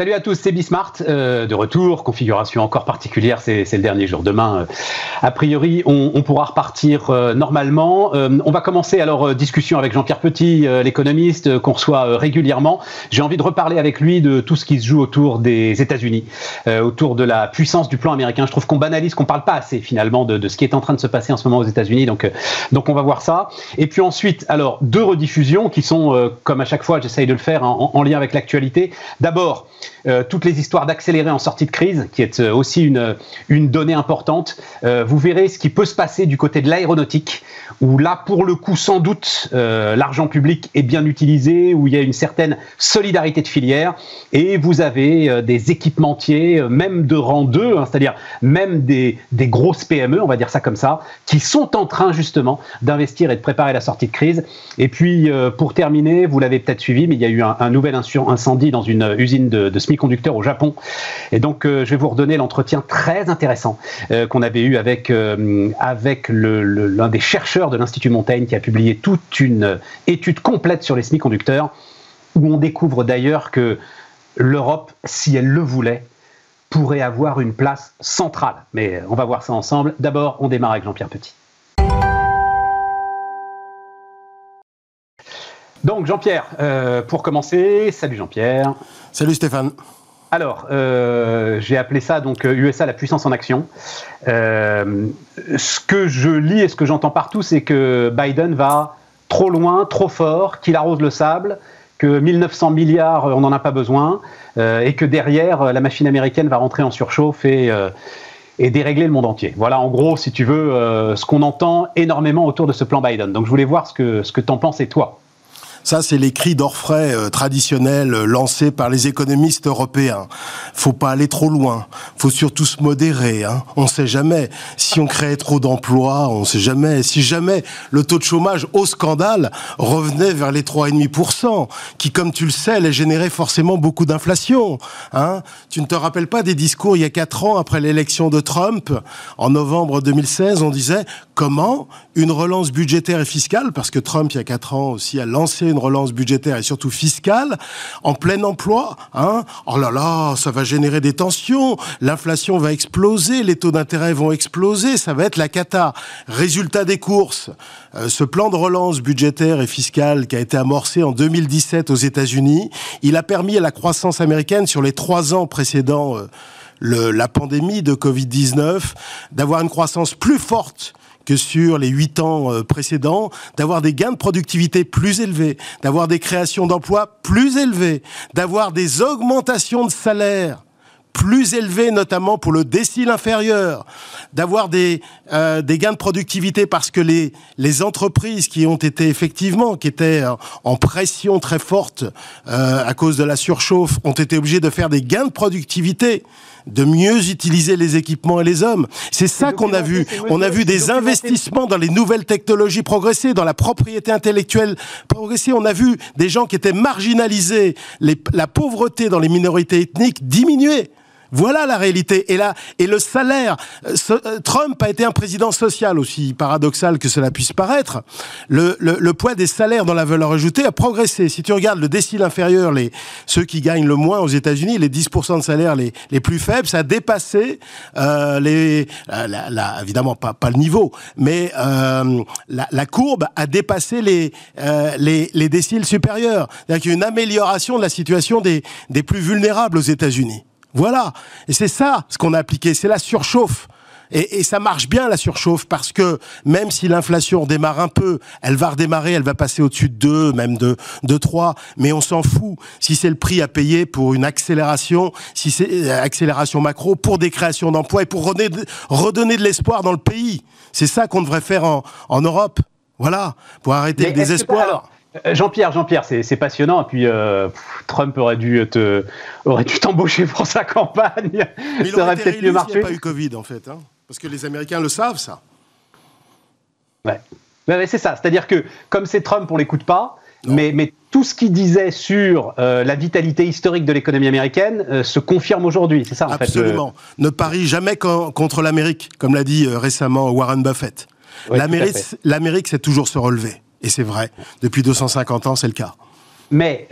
Salut à tous, c'est Bismart, euh, de retour, configuration encore particulière, c'est le dernier jour. Demain, euh, a priori, on, pourra repartir euh, normalement. on va commencer alors discussion avec Jean-Pierre Petit, l'économiste qu'on reçoit régulièrement. J'ai envie de reparler avec lui de tout ce qui se joue autour des États-Unis, autour de la puissance du plan américain. Je trouve qu'on banalise, qu'on parle pas assez finalement de, ce qui est en train de se passer en ce moment aux États-Unis. Donc, donc on va voir ça. Et puis ensuite, alors deux rediffusions qui sont, comme à chaque fois, j'essaye de le faire en, en lien avec l'actualité. D'abord, euh, toutes les histoires d'accélérer en sortie de crise, qui est euh, aussi une, une donnée importante. Euh, vous verrez ce qui peut se passer du côté de l'aéronautique, où là, pour le coup, sans doute, l'argent public est bien utilisé, où il y a une certaine solidarité de filière, et vous avez des équipementiers, même de rang 2, hein, c'est-à-dire même des, des grosses PME, on va dire ça comme ça, qui sont en train justement d'investir et de préparer la sortie de crise. Et puis, pour terminer, vous l'avez peut-être suivi, mais il y a eu un, nouvel incendie dans une usine de, de semi-conducteurs au Japon. Et donc, euh, je vais vous redonner l'entretien très intéressant euh, qu'on avait eu avec, euh, avec l'un des chercheurs de l'Institut Montaigne qui a publié toute une étude complète sur les semi-conducteurs, où on découvre d'ailleurs que l'Europe, si elle le voulait, pourrait avoir une place centrale. Mais on va voir ça ensemble. D'abord, on démarre avec Jean-Pierre Petit. Donc Jean-Pierre, pour commencer, salut Jean-Pierre. Salut Stéphane. Alors, euh, j'ai appelé ça donc USA euh, la puissance en action. Euh, ce que je lis et ce que j'entends partout, c'est que Biden va trop loin, trop fort, qu'il arrose le sable, que 1900 milliards, on n'en a pas besoin, et que derrière, la machine américaine va rentrer en surchauffe et, et dérégler le monde entier. Voilà, en gros, si tu veux, ce qu'on entend énormément autour de ce plan Biden. Donc, je voulais voir ce que, ce que tu en penses et toi. Ça, c'est les cris d'orfraie euh, traditionnels euh, lancés par les économistes européens. Faut pas aller trop loin. Faut surtout se modérer. Hein. On sait jamais. Si on crée trop d'emplois, on sait jamais. Si jamais le taux de chômage au scandale revenait vers les 3,5%, qui, comme tu le sais, allait générer forcément beaucoup d'inflation. Hein. Tu ne te rappelles pas des discours il y a quatre ans après l'élection de Trump, en novembre 2016, on disait comment une relance budgétaire et fiscale, parce que Trump, il y a quatre ans aussi, a lancé une relance budgétaire et surtout fiscale en plein emploi. Hein oh là là, ça va générer des tensions, l'inflation va exploser, les taux d'intérêt vont exploser, ça va être la cata. Résultat des courses, euh, ce plan de relance budgétaire et fiscale qui a été amorcé en 2017 aux États-Unis, il a permis à la croissance américaine sur les trois ans précédents euh, le, la pandémie de Covid-19 d'avoir une croissance plus forte sur les huit ans euh, précédents, d'avoir des gains de productivité plus élevés, d'avoir des créations d'emplois plus élevées, d'avoir des augmentations de salaires plus élevées, notamment pour le décile inférieur, d'avoir des, euh, gains de productivité parce que les, entreprises qui ont été effectivement, qui étaient en pression très forte euh, à cause de la surchauffe, ont été obligées de faire des gains de productivité de mieux utiliser les équipements et les hommes. C'est ça qu'on a vu. On a vu des investissements dans les nouvelles technologies progresser, dans la propriété intellectuelle progresser. On a vu des gens qui étaient marginalisés, la pauvreté dans les minorités ethniques diminuer. Voilà la réalité. Et là, et le salaire. Euh, euh, Trump a été un président social aussi paradoxal que cela puisse paraître. Le, le, poids des salaires dans la valeur ajoutée a progressé. Si tu regardes le décile inférieur, les ceux qui gagnent le moins aux États-Unis, les 10% de salaire les, les plus faibles, ça a dépassé euh, les. La, évidemment pas pas le niveau, mais euh, la, la, courbe a dépassé les euh, les, les déciles supérieurs. C'est-à-dire qu'il y a une amélioration de la situation des des plus vulnérables aux États-Unis. Voilà. Et c'est ça ce qu'on a appliqué, c'est la surchauffe. Et, ça marche bien la surchauffe parce que même si l'inflation démarre un peu, elle va redémarrer, elle va passer au-dessus de 2, même de, de 3, mais on s'en fout. Si c'est le prix à payer pour une accélération, si c'est euh, accélération macro, pour des créations d'emplois et pour redonner, redonner de l'espoir dans le pays. C'est ça qu'on devrait faire en, en Europe. Voilà, pour arrêter le désespoir. Euh, Jean-Pierre, Jean-Pierre, c'est passionnant. Et puis euh, Trump aurait dû te, aurait dû t'embaucher pour sa campagne. Mais ça aurait peut-être mieux marché. Il n'y a pas eu Covid en fait, hein parce que les Américains le savent ça. Ouais, c'est ça. C'est-à-dire que comme c'est Trump, on l'écoute pas. Mais, mais, tout ce qu'il disait sur euh, la vitalité historique de l'économie américaine se confirme aujourd'hui, c'est ça en Absolument. Ne parie jamais contre l'Amérique, comme l'a dit récemment Warren Buffett. L'Amérique, c'est toujours se relever. Et c'est vrai. Depuis 250 ans, c'est le cas. mais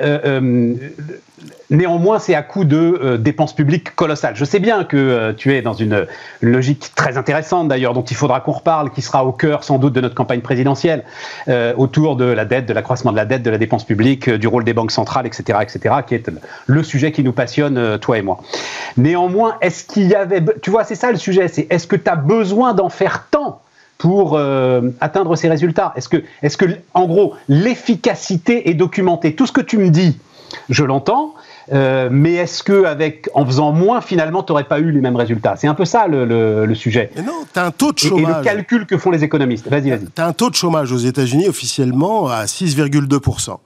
Néanmoins, c'est à coup de euh, dépenses publiques colossales. Je sais bien que euh, tu es dans une, logique très intéressante d'ailleurs, dont il faudra qu'on reparle, qui sera au cœur sans doute de notre campagne présidentielle, euh, autour de la dette, de l'accroissement de la dette, de la dépense publique, du rôle des banques centrales, etc., etc., qui est le sujet qui nous passionne, toi et moi. Néanmoins, est-ce qu'il y avait... Tu vois, c'est ça le sujet, c'est est-ce que tu as besoin d'en faire tant pour atteindre ces résultats. Est-ce que, est que, en gros, l'efficacité est documentée? Tout ce que tu me dis, je l'entends, euh, mais est-ce que avec, en faisant moins, finalement, tu n'aurais pas eu les mêmes résultats? C'est un peu ça le, sujet. Mais non, tu as un taux de chômage. Et, le calcul que font les économistes. Vas-y, vas-y. Tu as un taux de chômage aux États-Unis officiellement à 6,2%.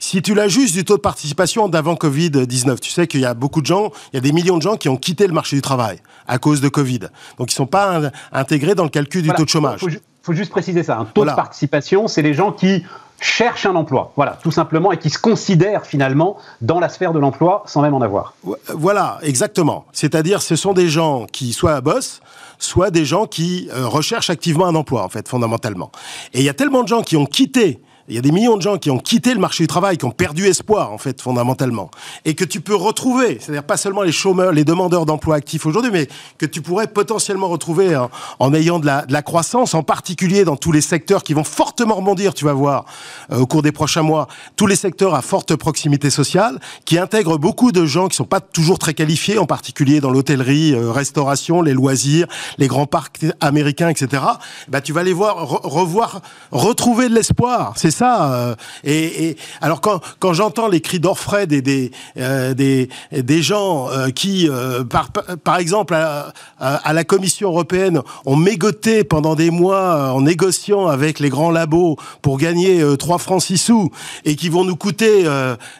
Si tu l'ajustes du taux de participation d'avant Covid-19, tu sais qu'il y a beaucoup de gens, il y a des millions de gens qui ont quitté le marché du travail à cause de Covid. Donc ils ne sont pas intégrés dans le calcul du taux de chômage. Il faut, juste préciser ça. Un taux de participation, c'est les gens qui cherchent un emploi, voilà, tout simplement, et qui se considèrent finalement dans la sphère de l'emploi sans même en avoir. Voilà, exactement. C'est-à-dire, ce sont des gens qui soit bossent, soit des gens qui euh, recherchent activement un emploi, en fait, fondamentalement. Et il y a tellement de gens qui ont quitté il y a des millions de gens qui ont quitté le marché du travail, qui ont perdu espoir, en fait, fondamentalement. Et que tu peux retrouver, c'est-à-dire pas seulement les chômeurs, les demandeurs d'emploi actifs aujourd'hui, mais que tu pourrais potentiellement retrouver en, ayant de la, croissance, en particulier dans tous les secteurs qui vont fortement rebondir, tu vas voir, euh, au cours des prochains mois, tous les secteurs à forte proximité sociale, qui intègrent beaucoup de gens qui sont pas toujours très qualifiés, en particulier dans l'hôtellerie, euh, restauration, les loisirs, les grands parcs américains, etc. Bah, tu vas les voir, revoir, retrouver de l'espoir. C'est Euh, et, alors quand, quand j'entends les cris d'orfraie des des, euh, des, des gens euh, qui, par, par exemple à, à, la Commission européenne, ont mégoté pendant des mois en négociant avec les grands labos pour gagner 3 francs 6 sous et qui vont nous coûter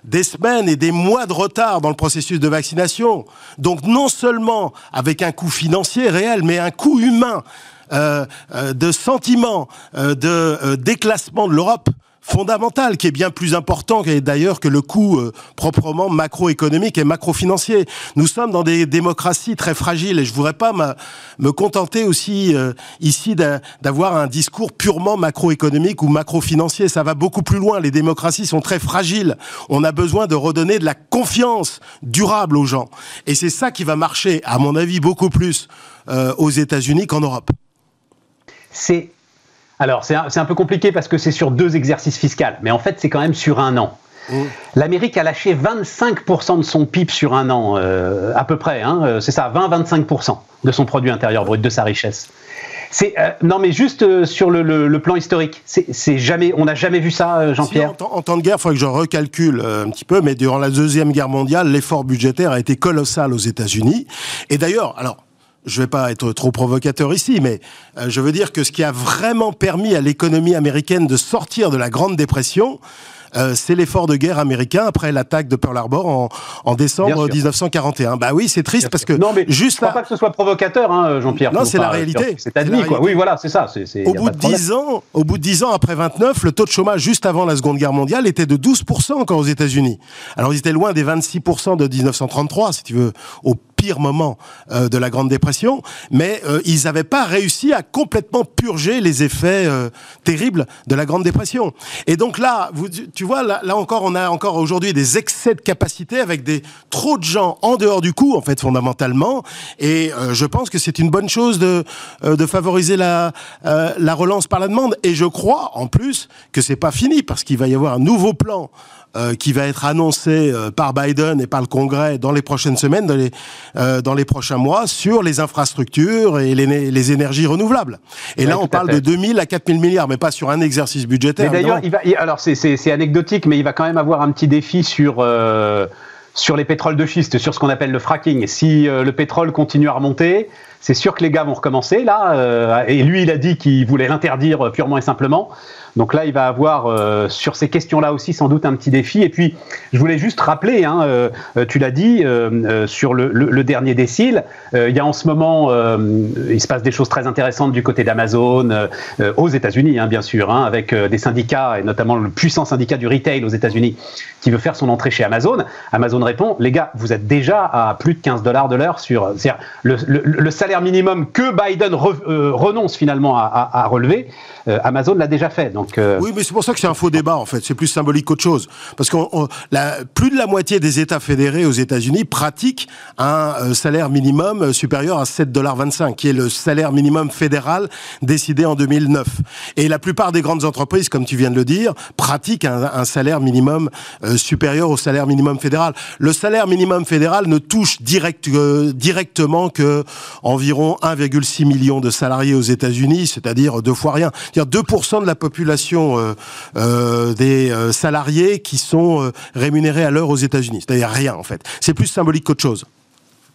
des semaines et des mois de retard dans le processus de vaccination. Donc non seulement avec un coût financier réel, mais un coût humain. de sentiment de déclassement de l'Europe fondamental, qui est bien plus important d'ailleurs que le coût euh, proprement macroéconomique et macrofinancier. Nous sommes dans des démocraties très fragiles et je voudrais pas me contenter aussi euh, ici d'avoir un discours purement macroéconomique ou macrofinancier. Ça va beaucoup plus loin. Les démocraties sont très fragiles. On a besoin de redonner de la confiance durable aux gens. Et c'est ça qui va marcher, à mon avis, beaucoup plus euh, aux États-Unis qu'en Europe. C'est alors, c'est un, peu compliqué parce que c'est sur deux exercices fiscaux, mais en fait, c'est quand même sur un an. Mmh. L'Amérique a lâché 25% de son PIB sur un an, euh, à peu près. Hein, euh, c'est ça, 20-25% de son produit intérieur brut, de sa richesse. C'est euh, non, mais juste sur le, plan historique, c'est jamais, on n'a jamais vu ça, Jean-Pierre? en, temps de guerre, il faudrait que je recalcule un petit peu, mais durant la deuxième guerre mondiale, l'effort budgétaire a été colossal aux États-Unis. Et d'ailleurs, alors je ne vais pas être trop provocateur ici, mais euh, je veux dire que ce qui a vraiment permis à l'économie américaine de sortir de la Grande Dépression, euh, c'est l'effort de guerre américain après l'attaque de Pearl Harbor en, décembre 1941. Bah oui, c'est triste parce que non, mais juste je crois pas que ce soit provocateur, hein, Jean-Pierre. Non, c'est la réalité. C'est admis, quoi. Oui, voilà, c'est ça. au bout de 10 ans, au bout de 10 ans après 29, le taux de chômage juste avant la Seconde Guerre mondiale était de 12% encore aux États-Unis. Alors ils étaient loin des 26% de 1933, si tu veux, au pire moment euh, de la Grande Dépression, mais euh, ils n'avaient pas réussi à complètement purger les effets euh, terribles de la Grande Dépression. Et donc là, tu vois, là, encore, on a encore aujourd'hui des excès de capacité avec des trop de gens en dehors du coup, en fait, fondamentalement. Et je pense que c'est une bonne chose de, de favoriser la, la relance par la demande. Et je crois, en plus, que c'est pas fini parce qu'il va y avoir un nouveau plan euh, qui va être annoncé euh, par Biden et par le Congrès dans les prochaines semaines, dans les, euh, dans les prochains mois, sur les infrastructures et les, les énergies renouvelables. Et là, on parle de 2000 à 4000 milliards, mais pas sur un exercice budgétaire. d'ailleurs, il va, alors c'est anecdotique, mais il va quand même avoir un petit défi sur sur les pétroles de schiste, sur ce qu'on appelle le fracking. Si le pétrole continue à remonter, c'est sûr que les gars vont recommencer là. et lui, il a dit qu'il voulait l'interdire purement et simplement. Donc là, il va avoir euh, sur ces questions-là aussi sans doute un petit défi. Et puis, je voulais juste rappeler, hein, euh, tu l'as dit, euh, sur le, dernier décile, il y a en ce moment, il se passe des choses très intéressantes du côté d'Amazon, aux États-Unis, hein, bien sûr, hein, avec des syndicats, et notamment le puissant syndicat du retail aux États-Unis, qui veut faire son entrée chez Amazon. Amazon répond, les gars, vous êtes déjà à plus de 15 dollars de l'heure sur... Le, le, salaire minimum que Biden renonce finalement à, relever, Amazon l'a déjà fait. Donc, Oui, mais c'est pour ça que c'est un faux débat en fait. C'est plus symbolique qu'autre chose. Parce que plus de la moitié des États fédérés aux États-Unis pratiquent un salaire minimum supérieur à 7,25 qui est le salaire minimum fédéral décidé en 2009. Et la plupart des grandes entreprises, comme tu viens de le dire, pratiquent un, salaire minimum supérieur au salaire minimum fédéral. Le salaire minimum fédéral ne touche direct, euh, directement que environ 1,6 million de salariés aux États-Unis, c'est-à-dire deux fois rien. C'est-à-dire 2% de la population euh, euh, des salariés qui sont rémunérés à l'heure aux États-Unis. C'est-à-dire rien en fait. C'est plus symbolique qu'autre chose.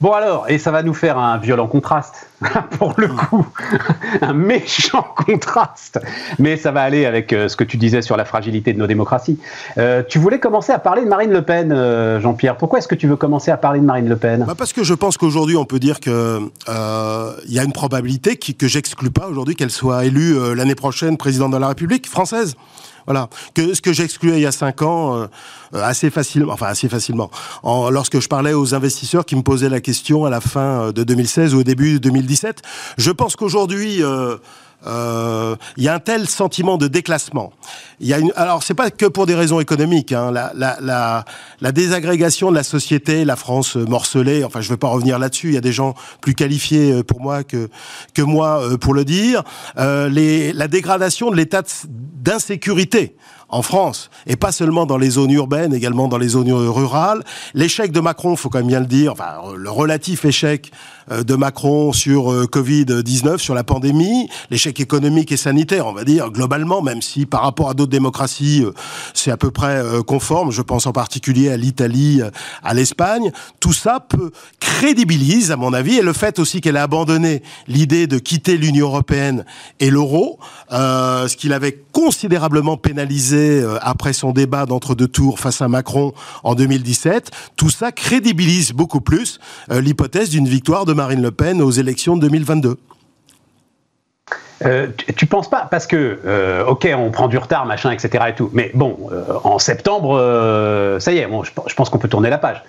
Bon alors, et ça va nous faire un violent contraste, pour le coup, un méchant contraste, mais ça va aller avec euh, ce que tu disais sur la fragilité de nos démocraties. Euh, tu voulais commencer à parler de Marine Le Pen, euh, Jean-Pierre. Pourquoi est-ce que tu veux commencer à parler de Marine Le Pen? Bah Parce que je pense qu'aujourd'hui, on peut dire qu'il y a une probabilité que j'exclus pas aujourd'hui qu'elle soit élue l'année prochaine présidente de la République française. Voilà. Que, ce que j'excluais il y a cinq ans, euh, assez facilement, enfin assez facilement, en, lorsque je parlais aux investisseurs qui me posaient la question à la fin euh, de 2016 ou au début de 2017, je pense qu'aujourd'hui, euh, il y a un tel sentiment de déclassement. Il y a une, alors c'est pas que pour des raisons économiques. Hein, la, la, la, la, désagrégation de la société, la France morcelée. Enfin, je ne vais pas revenir là-dessus. Il y a des gens plus qualifiés euh, pour moi que que moi euh, pour le dire. Euh, les, la dégradation de l'état d'insécurité en France, et pas seulement dans les zones urbaines, également dans les zones rurales. L'échec de Macron, faut quand même bien le dire, le relatif échec euh, de Macron sur euh, Covid-19, sur la pandémie, l'échec économique et sanitaire, on va dire, globalement, même si par rapport à d'autres démocraties, euh, c'est à peu près conforme, je pense en particulier à l'Italie, à l'Espagne, tout ça peut crédibilise, à mon avis, et le fait aussi qu'elle a abandonné l'idée de quitter l'Union européenne et l'euro, ce qu'il avait considérablement pénalisé après son débat d'entre-deux tours face à Macron en 2017, tout ça crédibilise beaucoup plus l'hypothèse d'une victoire de Marine Le Pen aux élections de 2022 euh, tu, penses pas parce que euh, ok on prend du retard machin etc et tout mais bon euh, en septembre ça y est je, pense qu'on peut tourner la page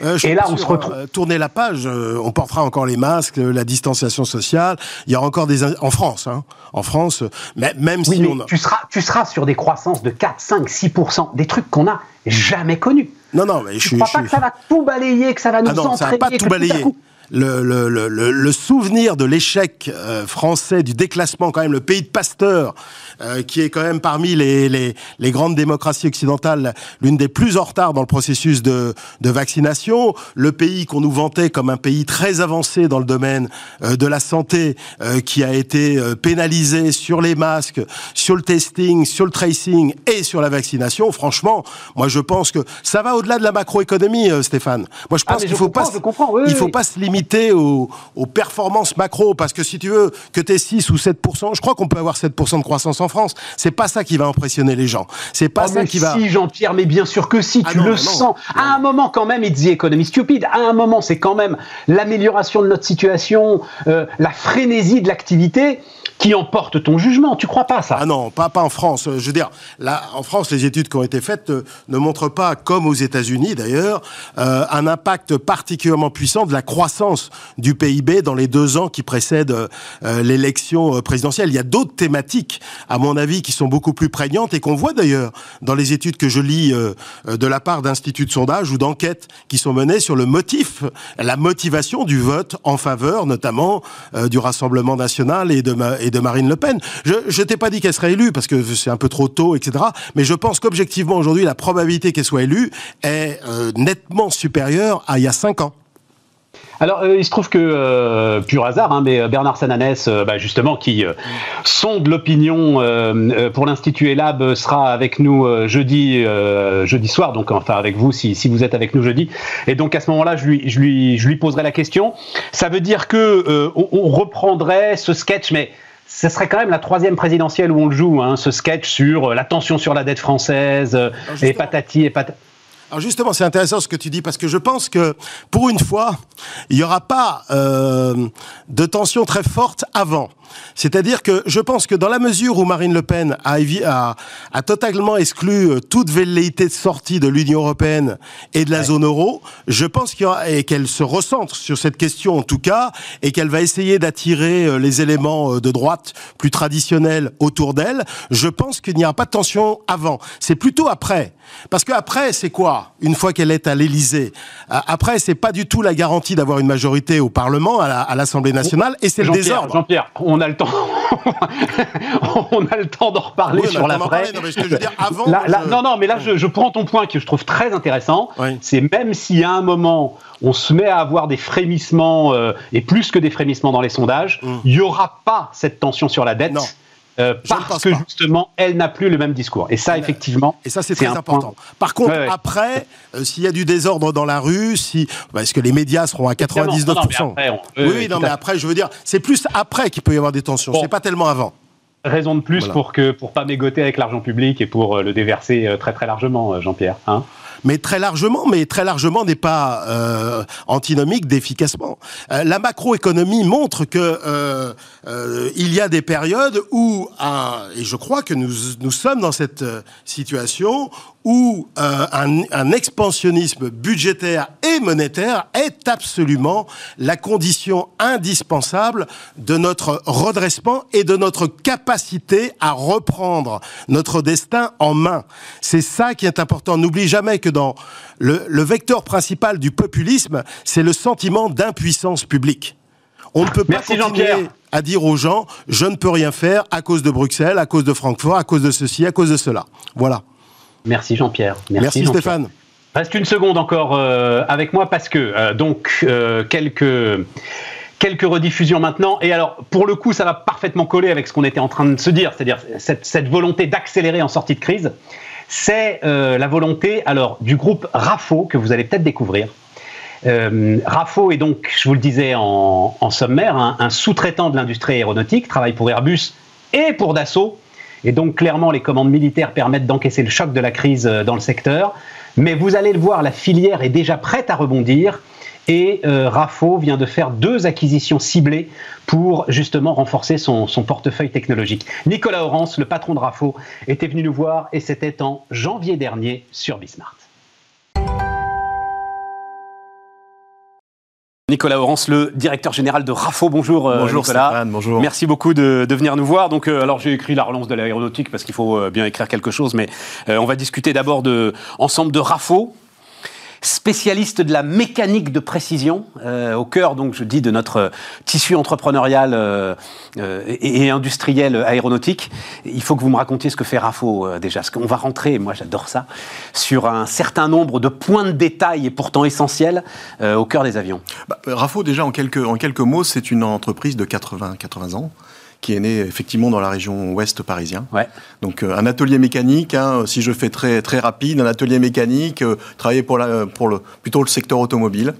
et là, on se retrouve. tourner la page, on portera encore les masques, la distanciation sociale. Il y aura encore des. En France, hein, En France, mais, même si on. Tu, seras, tu seras sur des croissances de 4, 5, 6% des trucs qu'on n'a jamais connus. Non, non, mais je, ne crois pas que ça va tout balayer, que ça va nous ah non, Ça va pas tout balayer le, le, le, le, souvenir de l'échec euh, français du déclassement, quand même, le pays de Pasteur, euh, qui est quand même parmi les, les, les grandes démocraties occidentales l'une des plus en retard dans le processus de, de vaccination, le pays qu'on nous vantait comme un pays très avancé dans le domaine euh, de la santé, qui a été pénalisé sur les masques, sur le testing, sur le tracing et sur la vaccination. Franchement, moi je pense que ça va au-delà de la macroéconomie, Stéphane. Moi je ah, pense qu'il faut pas, il faut pas se limiter aux, performances macro, parce que si tu veux que tu aies 6 ou 7%, je crois qu'on peut avoir 7% de croissance en France. C'est pas ça qui va impressionner les gens. C'est pas oh, ça qui va. Si, Jean-Pierre, mais bien sûr que si, ah tu le sens. À un moment, quand même, il dit économie stupide. À un moment, c'est quand même l'amélioration de notre situation, euh, la frénésie de l'activité qui emporte ton jugement. Tu crois pas ça? Ah non, pas, pas en France. Je veux dire, là, en France, les études qui ont été faites euh, ne, montrent pas, comme aux États-Unis d'ailleurs, euh, un impact particulièrement puissant de la croissance du PIB dans les deux ans qui précèdent euh, l'élection présidentielle. Il y a d'autres thématiques, à mon avis, qui sont beaucoup plus prégnantes et qu'on voit d'ailleurs dans les études que je lis de la part d'instituts de sondage ou d'enquêtes qui sont menées sur le motif, la motivation du vote en faveur, notamment du Rassemblement national et de, de Marine Le Pen. Je ne t'ai pas dit qu'elle serait élue parce que c'est un peu trop tôt, etc. Mais je pense qu'objectivement aujourd'hui, la probabilité qu'elle soit élue est euh, nettement supérieure à il y a cinq ans. Alors, euh, il se trouve que, euh, pur hasard, hein, mais Bernard Sananès, bah, justement, qui sonde l'opinion pour l'Institut Elab, sera avec nous jeudi, jeudi soir, donc enfin avec vous si, vous êtes avec nous jeudi. Et donc à ce moment-là, je lui, poserai la question. Ça veut dire que on reprendrait ce sketch, mais ce serait quand même la troisième présidentielle où on le joue, hein, ce sketch sur euh, la tension sur la dette française, euh, et patati et patati. Alors justement, c'est intéressant ce que tu dis parce que je pense que pour une fois, il n'y aura pas euh, de tension très forte avant. C'est-à-dire que je pense que dans la mesure où Marine Le Pen a, a, a totalement exclu euh, toute velléité de sortie de l'Union européenne et de la zone euro, je pense qu'elle se recentre sur cette question en tout cas, et qu'elle va essayer d'attirer euh, les éléments euh, de droite plus traditionnels autour d'elle. Je pense qu'il n'y a pas de tension avant. C'est plutôt après. Parce qu'après, c'est quoi Une fois qu'elle est à l'Élysée, après, c'est pas du tout la garantie d'avoir une majorité au Parlement, à l'Assemblée nationale, et c'est le désordre. Jean-Pierre, on a le temps. on a le temps d'en reparler sur la vraie. non, mais je veux dire, avant, non, non, mais là, je, prends ton point que je trouve très intéressant. C'est même si à un moment on se met à avoir des frémissements euh, et plus que des frémissements dans les sondages, mm. il n'y aura pas cette tension sur la dette. Non. Euh, parce que justement, elle n'a plus le même discours. Et ça, effectivement, et ça c'est très important. Par contre, après, euh, s'il y a du désordre dans la rue, si bah, est-ce que les médias seront à 99% Oui, non, mais après, je veux dire, c'est plus après qu'il peut y avoir des tensions. C'est pas tellement avant. Raison de plus pour que pour pas mégoter avec l'argent public et pour euh, le déverser très très largement, Jean-Pierre. Hein mais très largement, mais très largement n'est pas euh, antinomique d'efficacement. Euh, la macroéconomie montre que euh, il y a des périodes où, et je crois que nous, nous sommes dans cette situation, où euh, un, un, expansionnisme budgétaire et monétaire est absolument la condition indispensable de notre redressement et de notre capacité à reprendre notre destin en main. C'est ça qui est important. N'oublie jamais que dans le, le vecteur principal du populisme, c'est le sentiment d'impuissance publique. On ne peut pas continuer à dire aux gens je ne peux rien faire à cause de Bruxelles, à cause de Francfort, à cause de ceci, à cause de cela. Voilà. Merci Jean-Pierre. Merci, Stéphane. Reste une seconde encore euh, avec moi parce que euh, donc euh, quelques quelques rediffusions maintenant. Et alors, pour le coup, ça va parfaitement coller avec ce qu'on était en train de se dire, c'est-à-dire cette, cette, volonté d'accélérer en sortie de crise. C'est la volonté alors du groupe RAFO que vous allez peut-être découvrir. RAFO est donc, je vous le disais en, en sommaire, un sous-traitant de l'industrie aéronautique, travaille pour Airbus et pour Dassault. Et donc clairement, les commandes militaires permettent d'encaisser le choc de la crise euh, dans le secteur. Mais vous allez le voir, la filière est déjà prête à rebondir. Et euh, RAFO vient de faire deux acquisitions ciblées pour justement renforcer son, portefeuille technologique. Nicolas Orance, le patron de RAFO, était venu nous voir et c'était en janvier dernier sur Bismart. Nicolas Orance, le directeur général de RAFO. Bonjour, euh, bonjour Nicolas. bonjour. Merci beaucoup de, venir nous voir. Donc, euh, alors j'ai écrit la relance de l'aéronautique parce qu'il faut euh, bien écrire quelque chose, mais on va discuter d'abord de ensemble de RAFO, spécialiste de la mécanique de précision, euh, au cœur, donc, je dis, de notre tissu entrepreneurial euh, euh, et, industriel aéronautique. Il faut que vous me racontiez ce que fait RAFO déjà. Parce qu'on va rentrer, moi j'adore ça, sur un certain nombre de points de détail et pourtant essentiels au cœur des avions. Bah, RAFO, déjà, en quelques, en quelques mots, c'est une entreprise de 80, 80 ans qui est né effectivement dans la région ouest parisien. Ouais. Donc euh, un atelier mécanique, hein, si je fais très très rapide, un atelier mécanique, euh, travaillé pour, la, pour le, plutôt le secteur automobile.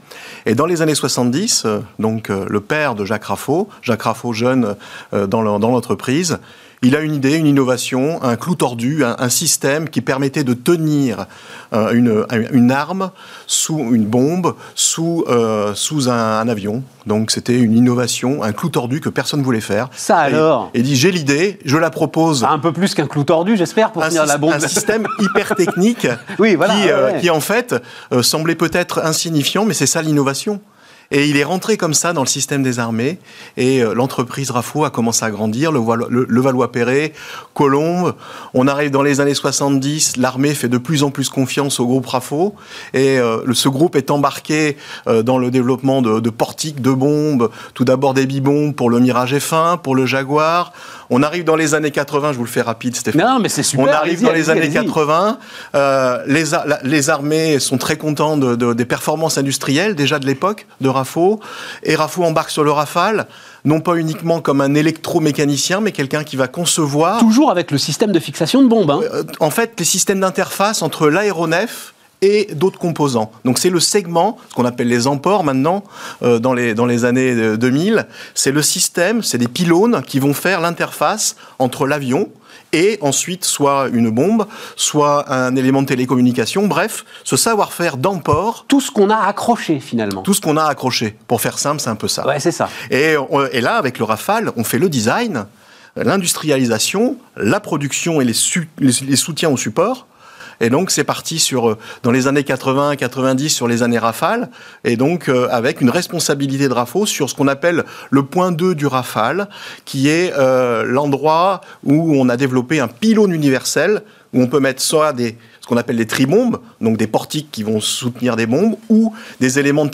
Et dans les années 70, euh, donc le père de Jacques Raffaut, Jacques Raffaut jeune dans l'entreprise, il a une idée, une innovation, un clou tordu, un, système qui permettait de tenir euh, une, une, arme sous une bombe, sous, euh, sous un, avion. Donc c'était une innovation, un clou tordu que personne ne voulait faire. Ça alors Et dit j'ai l'idée, je la propose. Un peu plus qu'un clou tordu, j'espère, pour tenir la bombe. Un système hyper technique oui, voilà, qui, euh, qui en fait semblait peut-être insignifiant, mais c'est ça l'innovation. Et il est rentré comme ça dans le système des armées. Et euh, l'entreprise RAFO a commencé à grandir. Le, Valois-Perret, Colombe. On arrive dans les années 70. L'armée fait de plus en plus confiance au groupe RAFO. Et euh, ce groupe est embarqué euh, dans le développement de, de portiques, de bombes. Tout d'abord des bibombes pour le Mirage F1, pour le Jaguar. On arrive dans les années 80, je vous le fais rapide, Stéphane. Non, mais c'est super. On arrive dans les années 80. Euh, les, les, armées sont très contents de, des performances industrielles, déjà de l'époque, de RAFO. Et RAFO embarque sur le Rafale non pas uniquement comme un électromécanicien, mais quelqu'un qui va concevoir... Toujours avec le système de fixation de bombes. Hein. Euh, en fait, les systèmes d'interface entre l'aéronef et d'autres composants. Donc c'est le segment, ce qu'on appelle les emports maintenant, euh, dans, les, dans les années 2000, c'est le système, c'est des pylônes qui vont faire l'interface entre l'avion et ensuite soit une bombe, soit un élément de télécommunication, bref, ce savoir-faire d'emport. Tout ce qu'on a accroché finalement. Tout ce qu'on a accroché. Pour faire simple, c'est un peu ça. Ouais, c'est ça. Et, et là, avec le Rafale, on fait le design, l'industrialisation, la production et les, les soutiens au support et donc, c'est parti sur, euh, dans les années 80, 90, sur les années Rafale, et donc euh, avec une responsabilité de RAFO sur ce qu'on appelle le point 2 du Rafale, qui est euh, l'endroit où on a développé un pylône universel, où on peut mettre soit des, ce qu'on appelle des tribombes, donc des portiques qui vont soutenir des bombes, ou des éléments de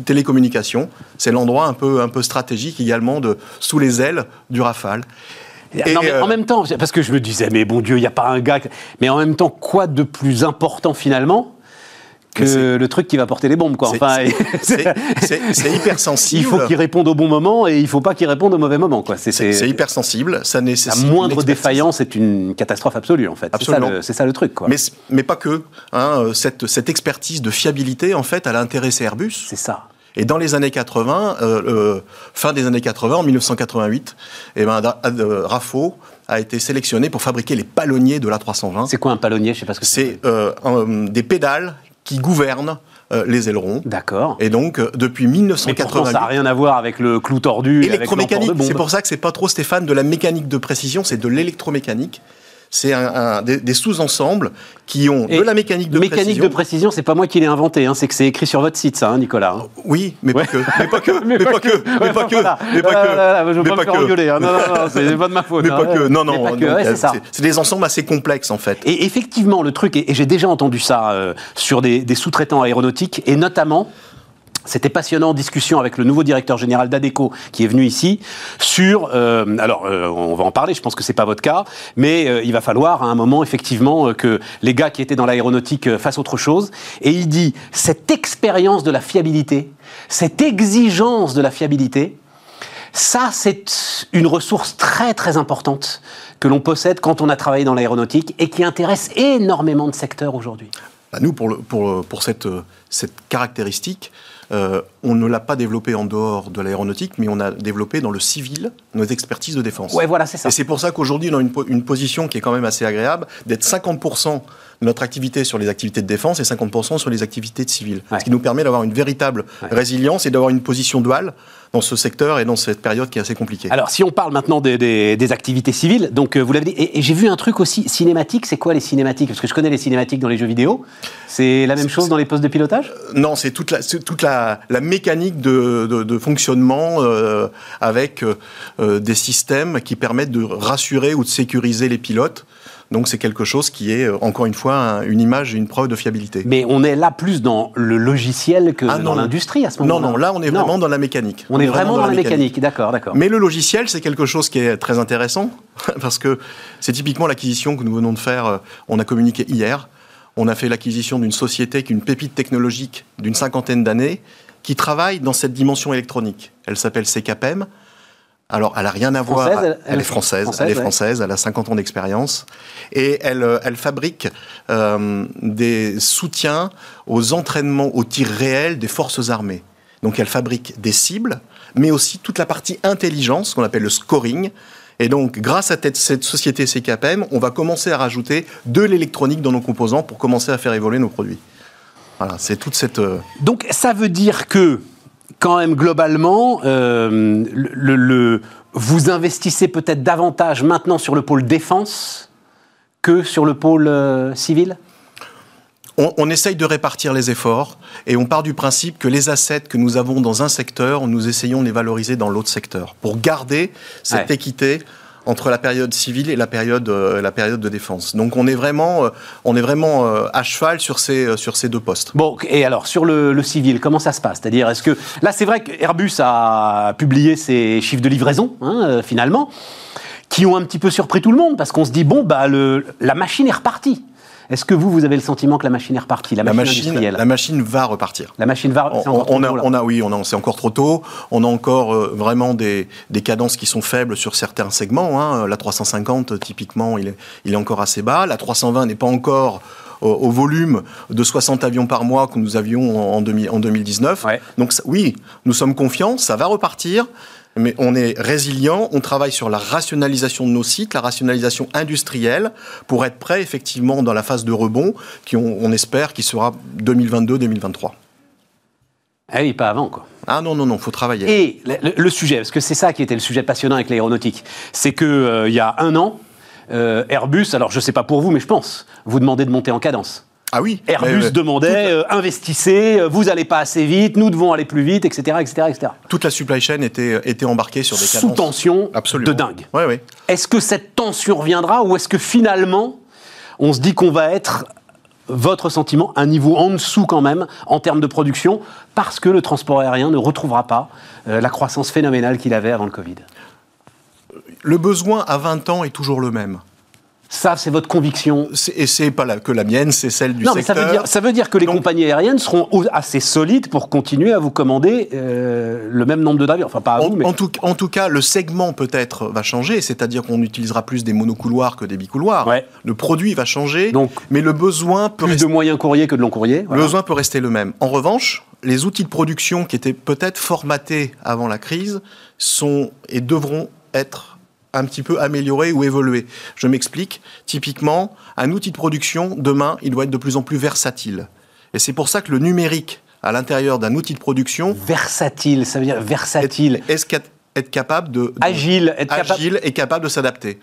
télécommunication. C'est l'endroit un peu, un peu stratégique également de, sous les ailes du Rafale non, mais en même temps, parce que je me disais, mais bon Dieu, il n'y a pas un gars. Mais en même temps, quoi de plus important finalement que le truc qui va porter les bombes, quoi. Enfin, c'est hyper sensible. Il faut qu'il réponde au bon moment et il ne faut pas qu'il réponde au mauvais moment, quoi. C'est hyper sensible. Ça nécessite. La moindre défaillance est une catastrophe absolue, en fait. C'est ça, ça, le truc, quoi. Mais, mais pas que. Hein, cette, cette expertise de fiabilité, en fait, elle a intéressé Airbus. C'est ça. Et dans les années 80, euh, euh, fin des années 80, en 1988, eh ben, euh, a été sélectionné pour fabriquer les palonniers de l'A320. C'est quoi un palonnier? Je sais pas ce que c'est. C'est des pédales qui gouvernent les ailerons. D'accord. Et donc, depuis 1988. ça n'a rien à voir avec le clou tordu. Électromécanique. C'est pour ça que c'est pas trop Stéphane de la mécanique de précision, c'est de l'électromécanique c'est un, des, sous-ensembles qui ont de la mécanique de mécanique précision. Mécanique de précision, c'est pas moi qui l'ai inventé, hein, c'est que c'est écrit sur votre site, ça, hein, Nicolas. Hein. Oui, mais pas que, mais pas que, mais pas que, mais pas que, mais pas que. Je veux pas me faire engueuler, non, non, non, c'est pas de ma faute. Mais pas que, non, non, c'est des ensembles assez complexes en fait. Et effectivement, le truc, et j'ai déjà entendu ça euh, sur des sous-traitants aéronautiques, et notamment c'était passionnant discussion avec le nouveau directeur général d'ADECO qui est venu ici sur. Euh, alors, euh, on va en parler. Je pense que c'est pas votre cas, mais euh, il va falloir à un moment effectivement que les gars qui étaient dans l'aéronautique fassent autre chose. Et il dit cette expérience de la fiabilité, cette exigence de la fiabilité. Ça, c'est une ressource très très importante que l'on possède quand on a travaillé dans l'aéronautique et qui intéresse énormément de secteurs aujourd'hui. Bah, nous, pour, pour, pour cette, cette caractéristique, euh, on ne l'a pas développé en dehors de l'aéronautique, mais on a développé dans le civil nos expertises de défense. Ouais, voilà, c'est ça. Et c'est pour ça qu'aujourd'hui, on a une, position qui est quand même assez agréable, d'être 50% de notre activité sur les activités de défense et 50% sur les activités de civil. Ce qui nous permet d'avoir une véritable résilience et d'avoir une position duale dans ce secteur et dans cette période qui est assez compliquée. Alors, si on parle maintenant des, activités civiles, donc euh, vous l'avez dit, et, j'ai vu un truc aussi cinématique. C'est quoi les cinématiques? Parce que je connais les cinématiques dans les jeux vidéo. C'est la même chose dans les postes de pilotage? Euh, Non, c'est toute la, toute la, mécanique de, fonctionnement euh, avec des systèmes qui permettent de rassurer ou de sécuriser les pilotes. Donc c'est quelque chose qui est, encore une fois, une image et une preuve de fiabilité. Mais on est là plus dans le logiciel que ah dans l'industrie à ce moment-là. Non, non, là on est vraiment dans la mécanique. On, est, vraiment, dans, la mécanique, d'accord, d'accord. Mais le logiciel, c'est quelque chose qui est très intéressant, parce que c'est typiquement l'acquisition que nous venons de faire, euh, on a communiqué hier. On a fait l'acquisition d'une société qui est une pépite technologique d'une cinquantaine d'années, qui travaille dans cette dimension électronique. Elle s'appelle CKPM. Alors, elle a rien à voir. elle, est française. elle est française. Elle a 50 ans d'expérience et elle, euh, elle fabrique euh, des soutiens aux entraînements au tir réel des forces armées. Donc, elle fabrique des cibles, mais aussi toute la partie intelligence qu'on appelle le scoring. Et donc, grâce à cette société CKPM, on va commencer à rajouter de l'électronique dans nos composants pour commencer à faire évoluer nos produits. Voilà, c'est toute cette. Euh, donc, ça veut dire que quand même globalement, euh, le, vous investissez peut-être davantage maintenant sur le pôle défense que sur le pôle euh, civil? On, essaye de répartir les efforts et on part du principe que les assets que nous avons dans un secteur, nous essayons de les valoriser dans l'autre secteur pour garder cette équité entre la période civile et la période, euh, la période de défense. Donc on est vraiment, euh, on est vraiment euh, à cheval sur ces, sur ces deux postes. Bon, et alors sur le, civil, comment ça se passe? C'est-à-dire, est-ce que là, c'est vrai qu'Airbus a publié ses chiffres de livraison, hein, finalement, qui ont un petit peu surpris tout le monde parce qu'on se dit bon, bah, le, la machine est repartie. Est-ce que vous, vous avez le sentiment que la machine est repartie, la, La machine, machine, industrielle? la machine va repartir. La machine va. On, encore on trop a, tôt, on a- oui, on a- c'est encore trop tôt. On a encore euh, vraiment des, des cadences qui sont faibles sur certains segments. hein. La 350, typiquement, il est, il est encore assez bas. La 320 n'est pas encore au, volume de 60 avions par mois que nous avions en, en 2000 en 2019. Ouais. Donc oui, nous sommes confiants, ça va repartir. Mais on est résilient, on travaille sur la rationalisation de nos sites, la rationalisation industrielle, pour être prêt effectivement dans la phase de rebond, qui on, on espère qui sera 2022-2023. Ah oui, pas avant, quoi. Ah non, non, non, faut travailler. Et le, sujet, parce que c'est ça qui était le sujet passionnant avec l'aéronautique, c'est que euh, il y a un an, euh, Airbus, alors je sais pas pour vous, mais je pense, vous demandez de monter en cadence. Ah oui. Airbus mais, euh, demandait, euh, investissez, euh, vous n'allez pas assez vite, nous devons aller plus vite, etc., etc., etc. Toute la supply chain était, était embarquée sur des Sous cadences. tension Absolument. de dingue. Est-ce que cette tension reviendra ou est-ce que finalement, on se dit qu'on va être, votre sentiment, un niveau en dessous quand même en termes de production parce que le transport aérien ne retrouvera pas euh, la croissance phénoménale qu'il avait avant le Covid? Le besoin à 20 ans est toujours le même. Ça, c'est votre conviction Et c'est pas la- que la mienne, c'est celle du non, mais ça secteur. veut, dire, ça veut dire que les Donc- compagnies aériennes seront assez solides pour continuer à vous commander euh, le même nombre de d'avions. Enfin, pas à En, vous, mais en tout, en tout cas, le segment peut-être va changer, c'est-à-dire qu'on utilisera plus des monocouloirs que des bicouloirs. Ouais. Le produit va changer, Donc, mais le besoin peut plus rester de moyens courriers que de long courrier. Le voilà. besoin peut rester le même. En revanche, les outils de production qui étaient peut-être formatés avant la crise sont et devront être un petit peu améliorés ou évolués. Je m'explique. Typiquement, un outil de production, demain, il doit être de plus en plus versatile. Et c'est pour ça que le numérique, à l'intérieur d'un outil de production, Versatile, ça veut dire versatile. est, est, être capable de, de- Agile, être capable. agile et capable de s'adapter.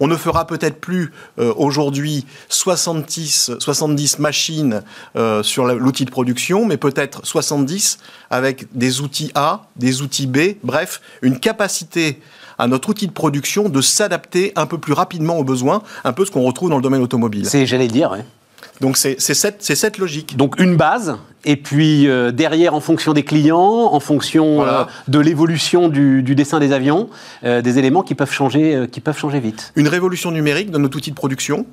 On ne fera peut-être plus euh, aujourd'hui 70, 70 machines euh, sur l'outil de production, mais peut-être 70 avec des outils A, des outils B, bref, une capacité à notre outil de production de s'adapter un peu plus rapidement aux besoins, un peu ce qu'on retrouve dans le domaine automobile. C'est, j'allais dire, ouais. Donc c'est c'est cette, c'est cette logique. Donc une base, et puis euh, derrière, en fonction des clients, en fonction Voilà. euh, de l'évolution du, du dessin des avions, euh, des éléments qui peuvent changer, qui peuvent changer vite. une révolution numérique de notre outil de production,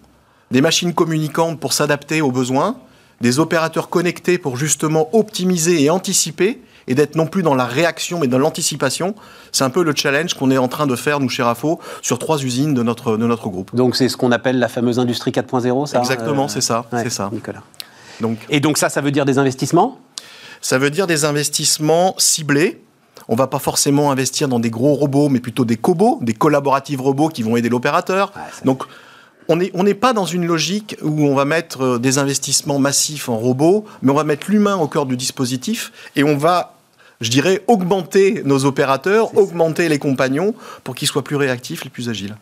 des machines communicantes pour s'adapter aux besoins, des opérateurs connectés pour justement optimiser et anticiper, et d'être non plus dans la réaction mais dans l'anticipation. C'est un peu le challenge qu'on est en train de faire, nous, chez RAFO, sur trois usines de notre, de notre groupe. Donc c'est ce qu'on appelle la fameuse industrie 4.0, ça Exactement, euh, c'est ça, ouais, c'est ça. Nicolas. Donc, Et donc ça, ça veut dire des investissements? Ça veut dire des investissements ciblés. On va pas forcément investir dans des gros robots, mais plutôt des cobots, des collaboratives robots qui vont aider l'opérateur. Ouais, Donc, on n'est on n'est pas dans une logique où on va mettre euh, des investissements massifs en robots, mais on va mettre l'humain au cœur du dispositif et on va, je dirais, augmenter nos opérateurs, augmenter les compagnons pour qu'ils soient plus réactifs et plus agiles.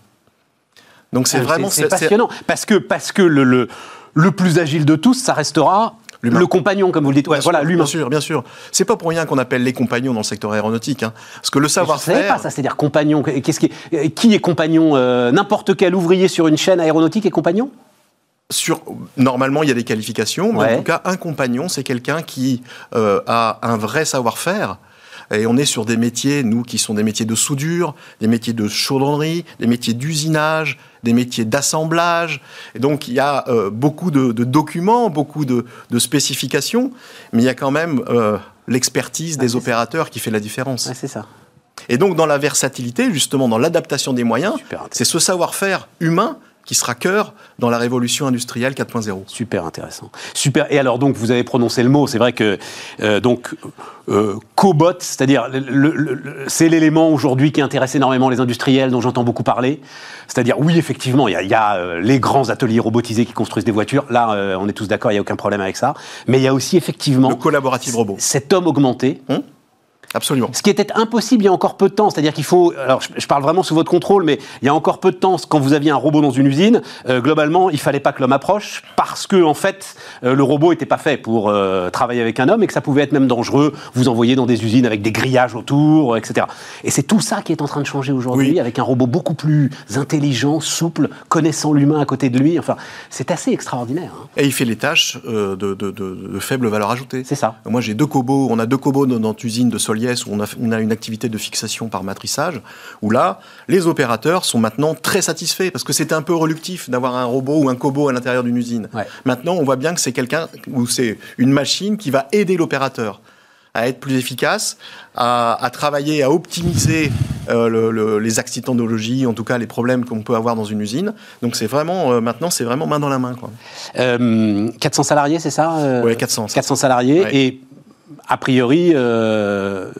Donc c'est Ah, vraiment c'est passionnant parce que parce que le, le le plus agile de tous, ça restera le compagnon, comme vous le dites. Ouais, Bien voilà, sûr, l'humain. Bien sûr, bien sûr. C'est pas pour rien qu'on appelle les compagnons dans le secteur aéronautique. hein. Parce que le Je savais pas savoir-faire. ça, c'est-à-dire compagnon. Qu'est-ce qui, est, qui est compagnon euh, N'importe quel ouvrier sur une chaîne aéronautique est compagnon? Sur, normalement, il y a des qualifications, mais Ouais. en tout cas, un compagnon, c'est quelqu'un qui euh, a un vrai savoir-faire. Et on est sur des métiers, nous, qui sont des métiers de soudure, des métiers de chaudronnerie, des métiers d'usinage, des métiers d'assemblage. Et donc, il y a euh, beaucoup de, de documents, beaucoup de, de spécifications, mais il y a quand même euh, l'expertise des ça. opérateurs qui fait la différence. C'est ça. Et donc, dans la versatilité, justement, dans l'adaptation des moyens, c'est ce savoir-faire humain qui sera cœur dans la révolution industrielle 4.0. Super intéressant. Super. Et alors donc vous avez prononcé le mot. C'est vrai que euh, donc euh, cobot, c'est-à-dire c'est l'élément aujourd'hui qui intéresse énormément les industriels, dont j'entends beaucoup parler. C'est-à-dire oui effectivement il y a, il y a, euh, les grands ateliers robotisés qui construisent des voitures. Là on est tous d'accord, il y a aucun problème avec ça. Mais il y a aussi effectivement Le collaborative robot. cet homme augmenté Absolument. Ce qui était impossible il y a encore peu de temps, c'est-à-dire qu'il faut. Alors, je, je parle vraiment sous votre contrôle, mais il y a encore peu de temps, quand vous aviez un robot dans une usine, euh, globalement, il fallait pas que l'homme approche parce que, en fait, euh, le robot n'était pas fait pour euh, travailler avec un homme et que ça pouvait être même dangereux. Vous envoyer dans des usines avec des grillages autour, etc. Et c'est tout ça qui est en train de changer aujourd'hui, Oui. avec un robot beaucoup plus intelligent, souple, connaissant l'humain à côté de lui. Enfin, c'est assez extraordinaire. hein. Et il fait les tâches de, de- de- de faible valeur ajoutée. C'est ça. Moi, j'ai deux cobots. On a deux cobots dans notre usine de Solier IS où on a, on a une activité de fixation par matrissage, où là, les opérateurs sont maintenant très satisfaits parce que c'était un peu reluctif d'avoir un robot ou un cobot à l'intérieur d'une usine. Ouais. Maintenant, on voit bien que c'est quelqu'un ou c'est une machine qui va aider l'opérateur à être plus efficace, à, à travailler, à optimiser euh, le, le, les accidentologies, en tout cas les problèmes qu'on peut avoir dans une usine. Donc c'est vraiment, euh, maintenant, c'est vraiment main dans la main. Quoi. Euh, 400 salariés, c'est ça Ouais, 400. 400 salariés. Ouais. Et a priori, euh,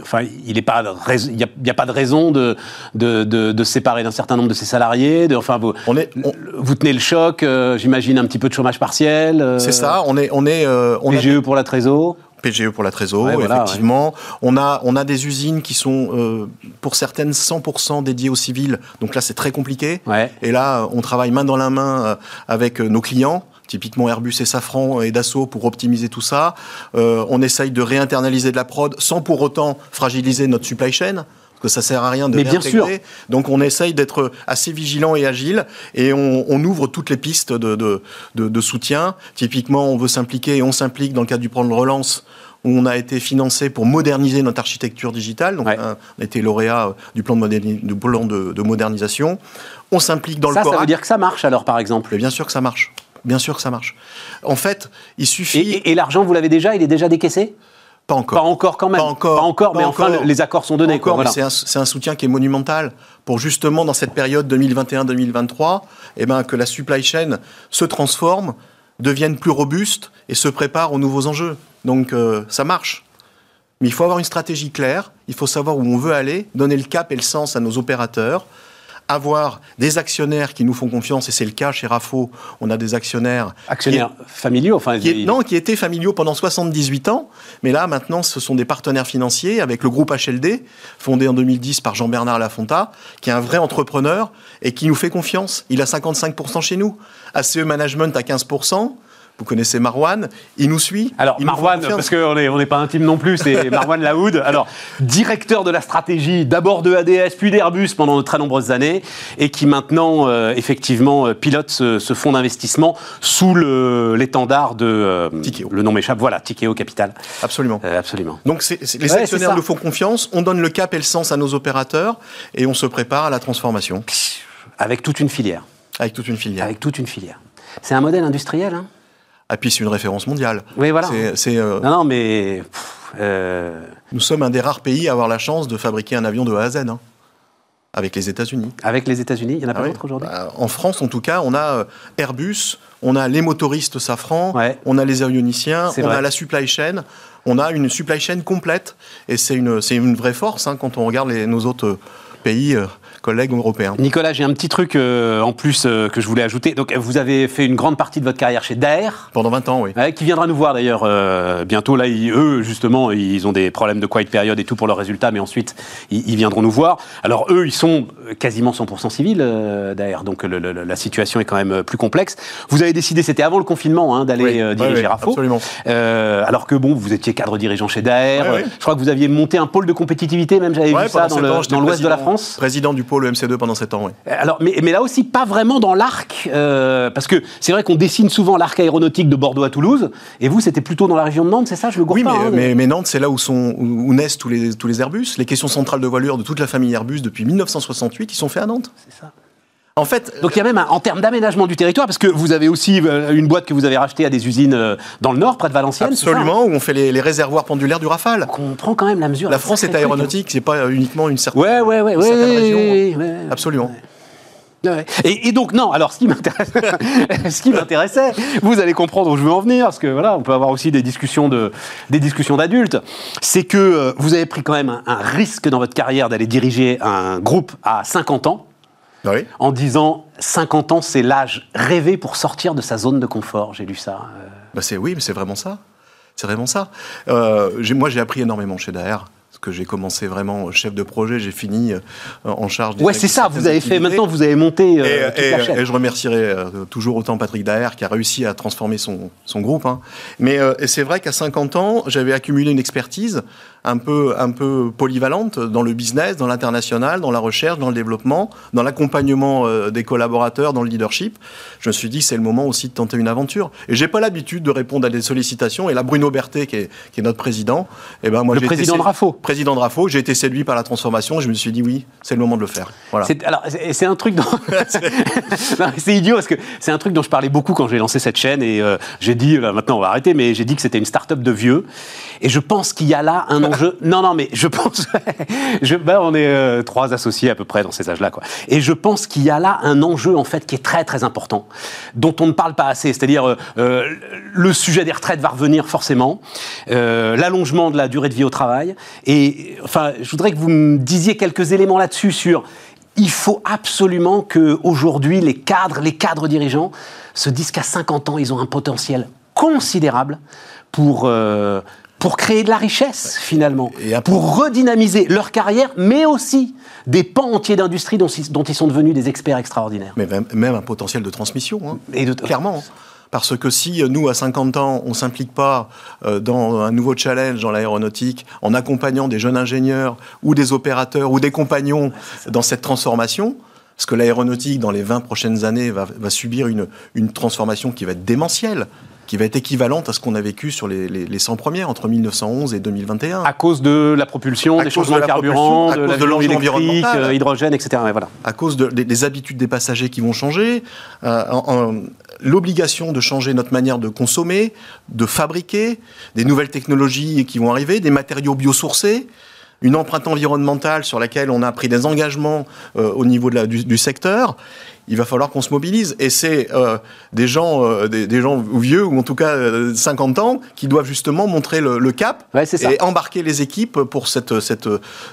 enfin, il n'y a, il y a pas de raison de, de, de, de se séparer d'un certain nombre de ses salariés. De, enfin, vous, On est, on- vous tenez le choc, euh, j'imagine un petit peu de chômage partiel. euh, c'est ça, on est, on est, a PGE pour la trésor. PGE pour la Trésor, Ouais, voilà, effectivement. On, a, on a des usines qui sont, euh, pour certaines, 100% dédiées aux civils. Donc là, c'est très compliqué. Ouais. Et là, on travaille main dans la main avec nos clients, typiquement Airbus et Safran et Dassault, pour optimiser tout ça. Euh, on essaye de réinternaliser de la prod sans pour autant fragiliser notre supply chain. Parce que ça sert à rien de Mais bien réintégrer. Donc on essaye d'être assez vigilant et agile et on, on ouvre toutes les pistes de, de, de, de soutien. Typiquement, on veut s'impliquer et on s'implique dans le cadre du plan de relance où on a été financé pour moderniser notre architecture digitale. Donc Ouais. on a été lauréat euh, du plan de, moderni- du plan de, de modernisation. On s'implique dans ça, le ça veut CORAC. dire que ça marche alors, par exemple. Bien sûr que ça marche. Bien sûr que ça marche. En fait, il suffit. et- et l'argent, vous l'avez déjà Il est déjà décaissé? Pas encore. Pas encore quand même. Pas encore. Pas encore, Pas mais enfin, encore. les accords sont donnés. Voilà. un, c'est un soutien qui est monumental pour justement dans cette période 2021-2023, eh ben, que la supply chain se transforme, devienne plus robuste et se prépare aux nouveaux enjeux. Donc euh, ça marche. Mais il faut avoir une stratégie claire, il faut savoir où on veut aller, donner le cap et le sens à nos opérateurs, avoir des actionnaires qui nous font confiance, et c'est le cas chez Rafo, on a des actionnaires Actionnaires familiaux, enfin. qui, non, qui étaient familiaux pendant 78 ans, mais là maintenant ce sont des partenaires financiers avec le groupe HLD, fondé en 2010 par Jean-Bernard Lafonta, qui est un vrai entrepreneur et qui nous fait confiance. Il a 55% chez nous, ACE Management à 15%. Vous connaissez Marwan, il nous suit. Alors, il Marwan, parce qu'on n'est on pas intime non plus, c'est Marwan Laoud. Alors, directeur de la stratégie, d'abord de ADS, puis d'Airbus pendant de très nombreuses années, et qui maintenant, euh, effectivement, euh, pilote ce, ce fonds d'investissement sous l'étendard de. euh, Tikeo. Le nom m'échappe, voilà, Tikeo Capital. Absolument. Euh, absolument. Donc les Ouais, actionnaires nous font confiance, on donne le cap et le sens à nos opérateurs et on se prépare à la transformation Avec toute une filière. avec toute une filière. Avec toute une filière. C'est un modèle industriel, hein? Et puis c'est une référence mondiale. Oui, voilà. C'est- euh, Non, non, mais. pff, euh, Nous sommes un des rares pays à avoir la chance de fabriquer un avion de A à Z, hein, avec les États-Unis. avec les États-Unis, il n'y en a pas Ah oui. d'autres aujourd'hui? Bah, En France, en tout cas, on a euh, Airbus, on a les motoristes Safran, Ouais. on a les avioniciens, on vrai. a la supply chain, on a une supply chain complète, et c'est une, c'est une vraie force hein, quand on regarde les- nos autres pays, collègues européens. Nicolas, j'ai un petit truc euh, en plus euh, que je voulais ajouter. Donc, vous avez fait une grande partie de votre carrière chez Daer. Pendant 20 ans, oui. Ouais, qui viendra nous voir d'ailleurs euh, bientôt. Là, ils- eux, justement, ils ont des problèmes de quiet période et tout pour leurs résultats, mais ensuite, ils, ils viendront nous voir. Alors, eux, ils sont quasiment 100% civils euh, d'ailleurs, donc le- le- la situation est quand même euh, plus complexe. Vous avez décidé, c'était avant le confinement, hein, d'aller Oui, euh, oui, diriger oui, Rafo. absolument. Euh, alors que bon, vous étiez cadre dirigeant chez Daer. Ouais. Je crois que vous aviez monté un pôle de compétitivité, même j'avais vu ça dans l'ouest de la France. Président du pôle MC2 pendant 7 ans, oui. Alors, mais, mais là aussi, pas vraiment dans l'arc, euh, parce que c'est vrai qu'on dessine souvent l'arc aéronautique de Bordeaux à Toulouse, et vous, c'était plutôt dans la région de Nantes, c'est ça Je le gourre Oui, pas, mais, hein, mais, mais Nantes, c'est là où, sont, où naissent tous les, tous les Airbus. Les questions centrales de voilure de toute la famille Airbus depuis 1968, ils sont faits à Nantes. C'est ça. En fait, Donc il y a même un- en termes d'aménagement du territoire, parce que vous avez aussi euh, une boîte que vous avez rachetée à des usines euh, dans le nord, près de Valenciennes. ça absolument, où on fait les, les réservoirs pendulaires du Rafale. Donc on prend quand même la mesure. La France est hein. aéronautique, c'est pas uniquement une certaine, Ouais, ouais, ouais, une ouais, certaine ouais, région. ouais, ouais. Absolument. Ouais. Et, et donc non, alors ce qui m'intéresse, ce qui m'intéressait, vous allez comprendre où je veux en venir, parce que voilà, on peut avoir aussi des discussions de, des discussions d'adultes, c'est que euh, vous avez pris quand même un, un risque dans votre carrière d'aller diriger un groupe à 50 ans, Oui. en disant 50 ans c'est l'âge rêvé pour sortir de sa zone de confort. J'ai lu ça. euh. Bah c'est oui, mais c'est vraiment ça. C'est vraiment ça. Euh, j'ai- moi, j'ai appris énormément chez Daer. Parce que j'ai commencé vraiment chef de projet, j'ai fini euh, en charge Ouais, c'est ça. Vous avez fait maintenant, vous avez monté euh, Et, toute et- la chaîne. et je remercierai euh, toujours autant Patrick Daher qui a réussi à transformer son, son groupe. hein. Mais euh, c'est vrai qu'à 50 ans, j'avais accumulé une expertise un peu, un peu polyvalente dans le business, dans l'international, dans la recherche, dans le développement, dans l'accompagnement euh, des collaborateurs, dans le leadership. Je me suis dit, c'est le moment aussi de tenter une aventure. Et j'ai pas l'habitude de répondre à des sollicitations. Et là, Bruno Berthet, qui est, qui est notre président, et eh ben moi, le président de Rafo. Président de Rafo, j'ai été séduit par la transformation. Et je me suis dit, oui, c'est le moment de le faire. Voilà. Alors, c'est un truc dont... c'est idiot parce que c'est un truc dont je parlais beaucoup quand j'ai lancé cette chaîne et euh, j'ai dit, euh, maintenant on va arrêter, mais j'ai dit que c'était une start-up de vieux. Et je pense qu'il y a là un non, non, mais je pense. ben, on est euh, trois associés à peu près dans ces âges-là, quoi. Et je pense qu'il y a là un enjeu en fait qui est très très important, dont on ne parle pas assez. C'est-à-dire le sujet des retraites va revenir forcément, l'allongement de la durée de vie au travail. Et enfin, je voudrais que vous me disiez quelques éléments là-dessus sur il faut absolument que aujourd'hui les cadres, les cadres dirigeants se disent qu'à 50 ans, ils ont un potentiel considérable pour, euh, pour créer de la richesse, finalement, et pour redynamiser leur carrière, mais aussi des pans entiers d'industrie dont, dont, ils sont devenus des experts extraordinaires. Mais même, un potentiel de transmission, hein. et de, clairement. Parce que si euh, nous, à 50 ans, on ne s'implique pas euh, dans un nouveau challenge dans l'aéronautique, en accompagnant des jeunes ingénieurs ou des opérateurs ou des compagnons dans cette transformation, parce que l'aéronautique, dans les 20 prochaines années, va, subir une, une transformation qui va être démentielle qui va être équivalente à ce qu'on a vécu sur les, les, 100 premières entre 1911 et 2021. À cause de la propulsion, des changements de, carburant, de, de l'enjeu électrique, euh, hydrogène, etc. voilà. À cause des, habitudes des passagers qui vont changer, euh, l'obligation de changer notre manière de consommer, de fabriquer, des nouvelles technologies qui vont arriver, des matériaux biosourcés une empreinte environnementale sur laquelle on a pris des engagements euh, au niveau de la, du, secteur il va falloir qu'on se mobilise. Et c'est euh, des gens, euh, des, gens vieux ou en tout cas 50 ans qui doivent justement montrer le, cap et embarquer les équipes pour cette, cette,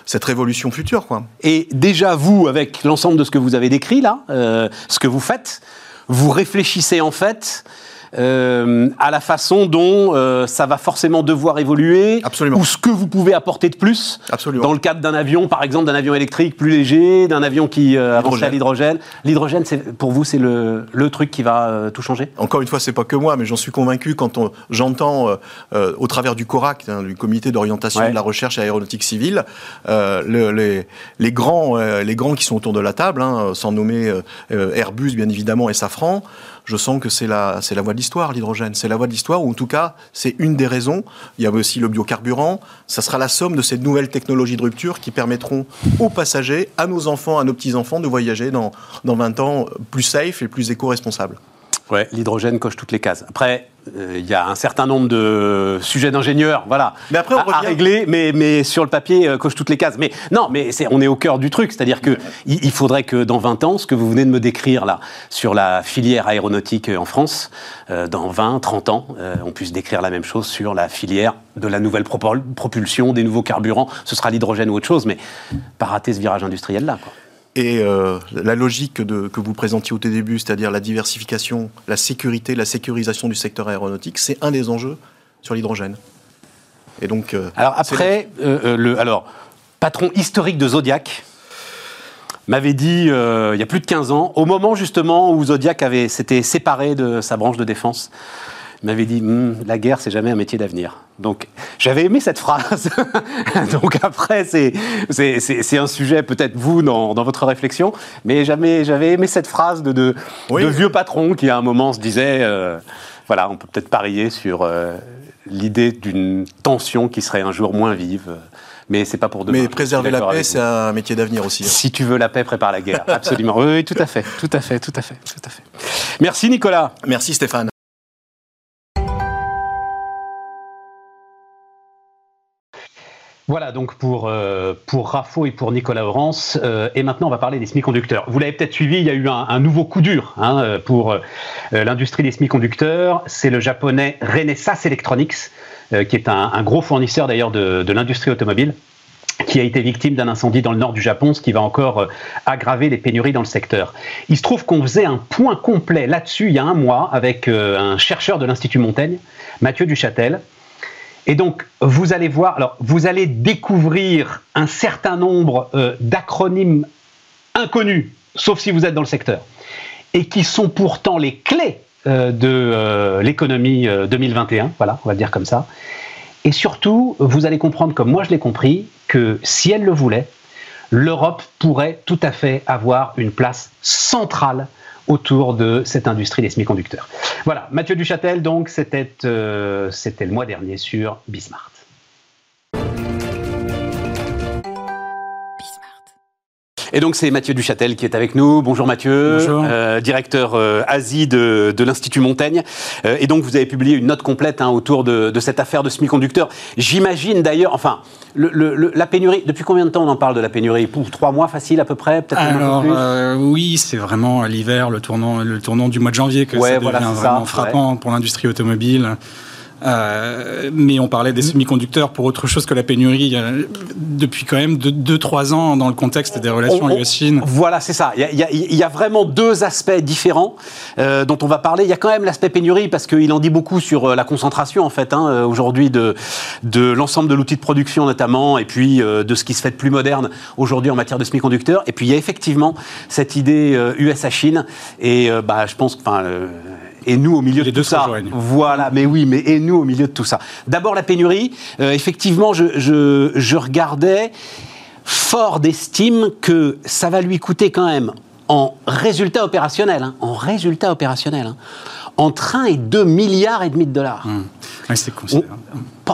cette révolution future. Quoi. Et déjà vous, avec l'ensemble de ce que vous avez décrit là, ce que vous faites, vous réfléchissez en fait euh, à la façon dont euh, ça va forcément devoir évoluer, Absolument. ou ce que vous pouvez apporter de plus, Absolument. dans le cadre d'un avion, par exemple d'un avion électrique plus léger, d'un avion qui euh, avance à l'hydrogène. L'hydrogène, pour vous, c'est le, le, truc qui va euh, tout changer? Encore une fois, c'est pas que moi, mais j'en suis convaincu quand j'entends au travers du CORAC, hein, du Comité d'orientation de la recherche aéronautique civile, le, les, les, grands, les grands qui sont autour de la table, hein, sans nommer Airbus bien évidemment et Safran, je sens que c'est la, voie de l'histoire, l'hydrogène. C'est la voie de l'histoire, ou en tout cas, c'est une des raisons. Il y a aussi le biocarburant. Ça sera la somme de ces nouvelles technologies de rupture qui permettront aux passagers, à nos enfants, à nos petits-enfants, de voyager dans, dans 20 ans plus safe et plus éco-responsable. Ouais, l'hydrogène coche toutes les cases. Après, euh, il y a un certain nombre de sujets d'ingénieurs, voilà, mais après, on à, régler, mais, mais sur le papier, euh, coche toutes les cases. Mais non, mais on est au cœur du truc, c'est-à-dire que il, faudrait que dans 20 ans, ce que vous venez de me décrire là, sur la filière aéronautique en France, euh, dans 20, 30 ans, on puisse décrire la même chose sur la filière de la nouvelle propulsion, des nouveaux carburants. Ce sera l'hydrogène ou autre chose, mais pas rater ce virage industriel là. Quoi. Et euh, la logique que vous présentiez au début, c'est-à-dire la diversification, la sécurité, la sécurisation du secteur aéronautique, c'est un des enjeux sur l'hydrogène. Et donc. Euh, alors après, euh, le alors patron historique de Zodiac m'avait dit il y a plus de 15 ans, au moment justement où Zodiac avait s'était séparé de sa branche de défense, m'avait dit hum, la guerre c'est jamais un métier d'avenir. Donc j'avais aimé cette phrase. Donc après c'est c'est un sujet peut-être vous dans, dans, votre réflexion, mais j'avais aimé cette phrase de de, vieux patron qui à un moment se disait euh, voilà on peut peut-être parier sur euh, l'idée d'une tension qui serait un jour moins vive. Mais c'est pas pour demain. Mais préserver la paix, c'est un métier d'avenir aussi. Hein. Si tu veux la paix, prépare la guerre. Absolument. Oui, oui, tout à fait, tout à fait, tout à fait, tout à fait. Merci Nicolas. Merci Stéphane. Voilà donc pour, euh, Rafo et pour Nicolas Laurence. Euh, et maintenant, on va parler des semi-conducteurs. Vous l'avez peut-être suivi, il y a eu un, nouveau coup dur hein, euh, pour l'industrie des semi-conducteurs. C'est le japonais Renesas Electronics, qui est un, gros fournisseur d'ailleurs de, de l'industrie automobile qui a été victime d'un incendie dans le nord du Japon, ce qui va encore aggraver les pénuries dans le secteur. Il se trouve qu'on faisait un point complet là-dessus il y a un mois avec un chercheur de l'Institut Montaigne, Mathieu Duchâtel, et donc, vous allez découvrir un certain nombre euh, d'acronymes inconnus, sauf si vous êtes dans le secteur, et qui sont pourtant les clés euh, de euh, l'économie 2021, voilà, on va dire comme ça. Et surtout, vous allez comprendre, comme moi je l'ai compris, que si elle le voulait, l'Europe pourrait tout à fait avoir une place centrale autour de cette industrie des semi-conducteurs. Voilà, Mathieu Duchâtel, donc, c'était euh, le mois dernier sur Bismart. Et donc c'est Mathieu Duchâtel qui est avec nous. Bonjour Mathieu, Bonjour. Euh, directeur euh, Asie de, de l'Institut Montaigne. Euh, et donc vous avez publié une note complète hein, autour de, de, cette affaire de semi-conducteurs. J'imagine d'ailleurs, enfin, le, le, la pénurie, depuis combien de temps on en parle de la pénurie? Pour trois mois facile à peu près peut-être Alors euh, oui, c'est vraiment l'hiver, le tournant, le tournant du mois de janvier que ouais, ça voilà, devient vraiment ça, frappant ouais. pour l'industrie automobile. Euh, mais on parlait des semi-conducteurs pour autre chose que la pénurie euh, depuis quand même 2-3 ans dans le contexte des relations US-Chine. Voilà, c'est ça. Il y, a, il y, a, vraiment deux aspects différents euh, dont on va parler. Il y a quand même l'aspect pénurie parce qu'il en dit beaucoup sur euh, la concentration en fait hein, aujourd'hui de, de l'ensemble de l'outil de production notamment et puis de ce qui se fait de plus moderne aujourd'hui en matière de semi-conducteurs. Et puis il y a effectivement cette idée US-Chine et bah, je pense que et nous au milieu Les de tout ça. Voilà, mais oui, mais et nous au milieu de tout ça. D'abord la pénurie. Euh, effectivement, je, je, je regardais fort d'estime que ça va lui coûter quand même en résultat opérationnel, hein, en résultat opérationnel, hein, entre 1 et 2 milliards et demi de dollars. Mmh. Ouais, c'est considérable. Oh,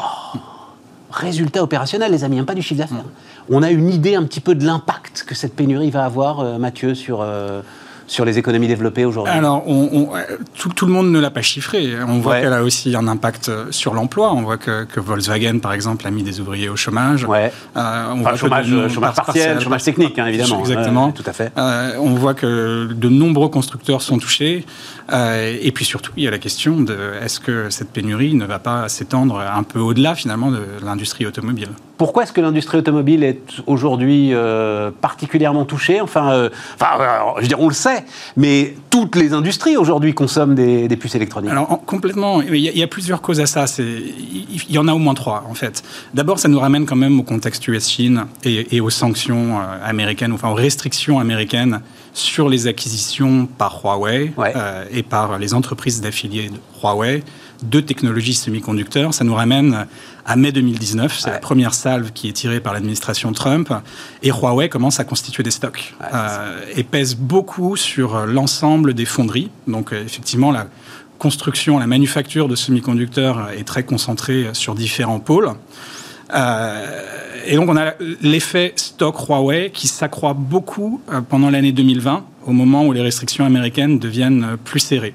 résultat opérationnel, les amis, hein, pas du chiffre d'affaires. Mmh. On a une idée un petit peu de l'impact que cette pénurie va avoir, euh, Mathieu, sur... Euh, sur les économies développées aujourd'hui Alors, on, on, tout, tout, le monde ne l'a pas chiffré. On voit ouais. qu'elle a aussi un impact sur l'emploi. On voit que, que, Volkswagen, par exemple, a mis des ouvriers au chômage. Ouais. Euh, on enfin, voit chômage, de, chômage partiel, partiel, chômage technique, hein, évidemment. Exactement. Ouais, tout à fait. Euh, on voit que de nombreux constructeurs sont touchés. Euh, et puis surtout, il y a la question de est-ce que cette pénurie ne va pas s'étendre un peu au-delà, finalement, de l'industrie automobile? Pourquoi est-ce que l'industrie automobile est aujourd'hui euh, particulièrement touchée? Enfin, euh, enfin je veux dire, on le sait, mais toutes les industries aujourd'hui consomment des, des, puces électroniques. Alors en, complètement, il y, a, il y, a, plusieurs causes à ça. Il y en a au moins trois en fait. D'abord, ça nous ramène quand même au contexte US-Chine et, et, aux sanctions euh, américaines, enfin aux restrictions américaines sur les acquisitions par Huawei ouais. euh, et par les entreprises d'affiliés de Huawei de technologies semi-conducteurs. Ça nous ramène à mai 2019. C'est ouais. la première salve qui est tirée par l'administration Trump. Et Huawei commence à constituer des stocks ouais, euh, et pèse beaucoup sur l'ensemble des fonderies. Donc, euh, effectivement, la construction, la manufacture de semi-conducteurs est très concentrée sur différents pôles. Euh, et donc, on a l'effet stock Huawei qui s'accroît beaucoup euh, pendant l'année 2020, au moment où les restrictions américaines deviennent plus serrées.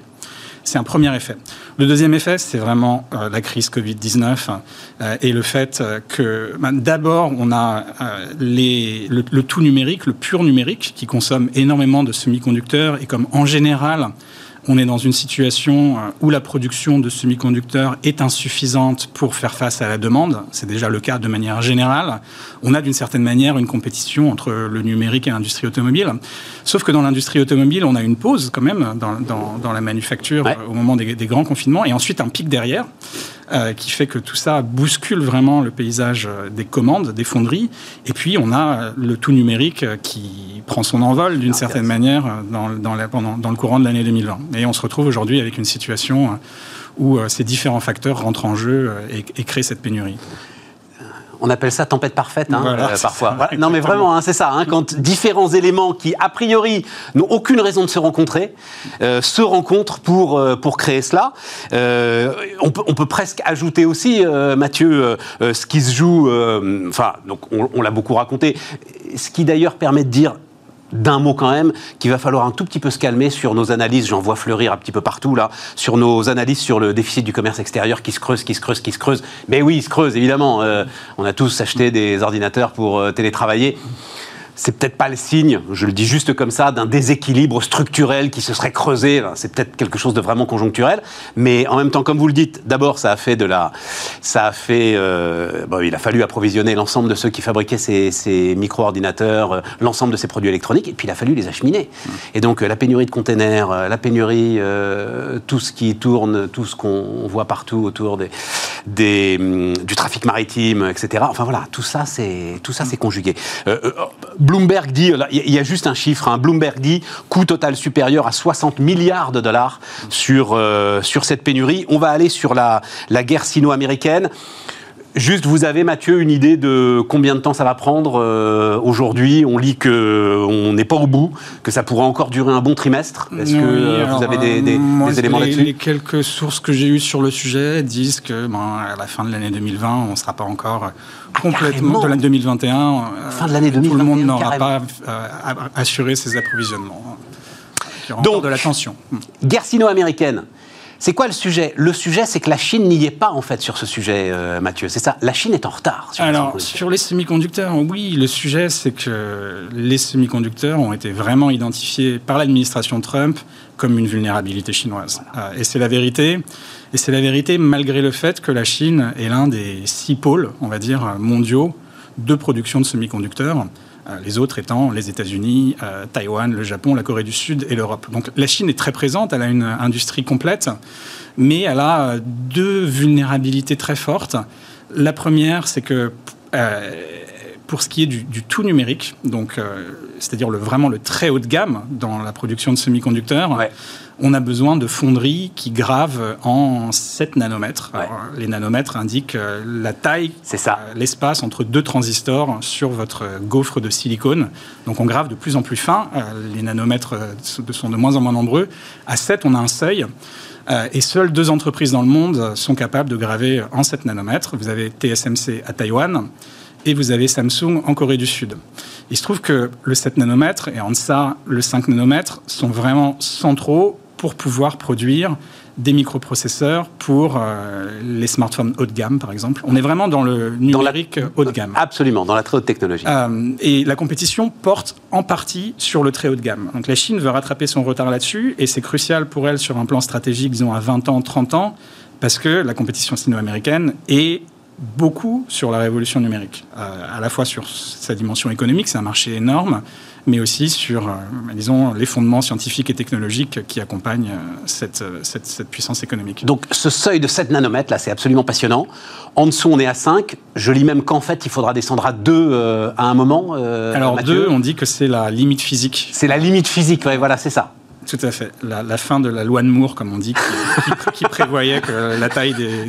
C'est un premier effet. Le deuxième effet, c'est vraiment euh, la crise Covid-19 euh, et le fait euh, que ben, d'abord, on a le, tout numérique, le pur numérique, qui consomme énormément de semi-conducteurs et comme en général, on est dans une situation où la production de semi-conducteurs est insuffisante pour faire face à la demande. C'est déjà le cas de manière générale. On a d'une certaine manière une compétition entre le numérique et l'industrie automobile. Sauf que dans l'industrie automobile, on a une pause quand même dans, dans, dans la manufacture ouais. au moment des, des, grands confinements et ensuite un pic derrière. Euh, qui fait que tout ça bouscule vraiment le paysage des commandes, des fonderies. Et puis, on a le tout numérique qui prend son envol d'une certaine manière dans, dans, la, pendant, dans le courant de l'année 2020. Et on se retrouve aujourd'hui avec une situation où euh, ces différents facteurs rentrent en jeu euh, et, et créent cette pénurie on appelle ça tempête parfaite hein, voilà, euh, parfois. Voilà, non mais vraiment, hein, c'est ça. Hein, quand différents éléments qui a priori n'ont aucune raison de se rencontrer euh, se rencontrent pour euh, pour créer cela. Euh, on peut on peut presque ajouter aussi, euh, Mathieu, ce qui se joue. Enfin, donc on, on l'a beaucoup raconté. Ce qui d'ailleurs permet de dire d'un mot quand même, qu'il va falloir un tout petit peu se calmer sur nos analyses, j'en vois fleurir un petit peu partout là, sur nos analyses sur le déficit du commerce extérieur qui se creuse, qui se creuse, qui se creuse. Mais oui, il se creuse évidemment. Euh, on a tous acheté des ordinateurs pour euh, télétravailler. C'est peut-être pas le signe, je le dis juste comme ça, d'un déséquilibre structurel qui se serait creusé. C'est peut-être quelque chose de vraiment conjoncturel, mais en même temps, comme vous le dites, d'abord ça a fait de la, ça a fait, euh, bon, il a fallu approvisionner l'ensemble de ceux qui fabriquaient ces, ces micro-ordinateurs, euh, l'ensemble de ces produits électroniques, et puis il a fallu les acheminer. Et donc euh, la pénurie de containers, la pénurie, euh, tout ce qui tourne, tout ce qu'on voit partout autour des, des, hum, du trafic maritime, etc. Enfin voilà, tout ça c'est tout ça c'est conjugué. Euh, Bloomberg dit, il y a juste un chiffre, hein, Bloomberg dit coût total supérieur à 60 milliards de dollars sur, euh, sur cette pénurie. On va aller sur la, la guerre sino-américaine. Juste, vous avez, Mathieu, une idée de combien de temps ça va prendre euh, aujourd'hui? On lit qu'on n'est pas au bout, que ça pourrait encore durer un bon trimestre. Est-ce que euh, vous avez des, éléments là-dessus? Les quelques sources que j'ai eues sur le sujet disent que ben, à la fin de l'année 2020, on ne sera pas encore ah, complètement de l'année 2021. Fin de l'année 2021. Tout le monde n'aura pas assuré ses approvisionnements. Donc, de la tension. Guerre sino-américaine. C'est quoi le sujet? Le sujet, c'est que la Chine n'y est pas en fait sur ce sujet, euh, Mathieu. C'est ça. La Chine est en retard. Sur Alors, les sur les semi-conducteurs, oui, le sujet, c'est que les semi-conducteurs ont été vraiment identifiés par l'administration Trump comme une vulnérabilité chinoise. Euh, et c'est la vérité. Et c'est la vérité malgré le fait que la Chine est l'un des six pôles, on va dire, mondiaux de production de semi-conducteurs. Euh, les autres étant les États-Unis, euh, Taïwan, le Japon, la Corée du Sud et l'Europe. Donc la Chine est très présente, elle a une industrie complète, mais elle a deux vulnérabilités très fortes. La première, c'est que euh, pour ce qui est du, tout numérique, donc c'est-à-dire le, vraiment le très haut de gamme dans la production de semi-conducteurs, on a besoin de fonderies qui gravent en 7 nanomètres. les nanomètres indiquent euh, la taille, ça. Euh, l'espace entre deux transistors sur votre gaufre de silicone. Donc on grave de plus en plus fin. Euh, les nanomètres sont de moins en moins nombreux. À 7, on a un seuil. et seules deux entreprises dans le monde sont capables de graver en 7 nanomètres. Vous avez TSMC à Taïwan et vous avez Samsung en Corée du Sud. Il se trouve que le 7 nanomètres et en deçà le 5 nanomètres sont vraiment centraux pour pouvoir produire des microprocesseurs pour euh, les smartphones haut de gamme, par exemple. On est vraiment dans le numérique haut de gamme. Absolument, dans la très haute technologie. Euh, et la compétition porte en partie sur le très haut de gamme. Donc la Chine veut rattraper son retard là-dessus, et c'est crucial pour elle sur un plan stratégique, disons à 20 ans, 30 ans, parce que la compétition sino-américaine est beaucoup sur la révolution numérique, euh, à la fois sur sa dimension économique, c'est un marché énorme, mais aussi sur, euh, disons, les fondements scientifiques et technologiques qui accompagnent euh, cette, cette, cette, puissance économique. Donc ce seuil de 7 nanomètres, là, c'est absolument passionnant. En dessous, on est à 5. Je lis même qu'en fait, il faudra descendre à 2 à un moment. Alors 2, on dit que c'est la limite physique. C'est la limite physique, ouais, voilà, c'est ça. Tout à fait. La, fin de la loi de Moore, comme on dit, qui, qui, prévoyait que la taille des,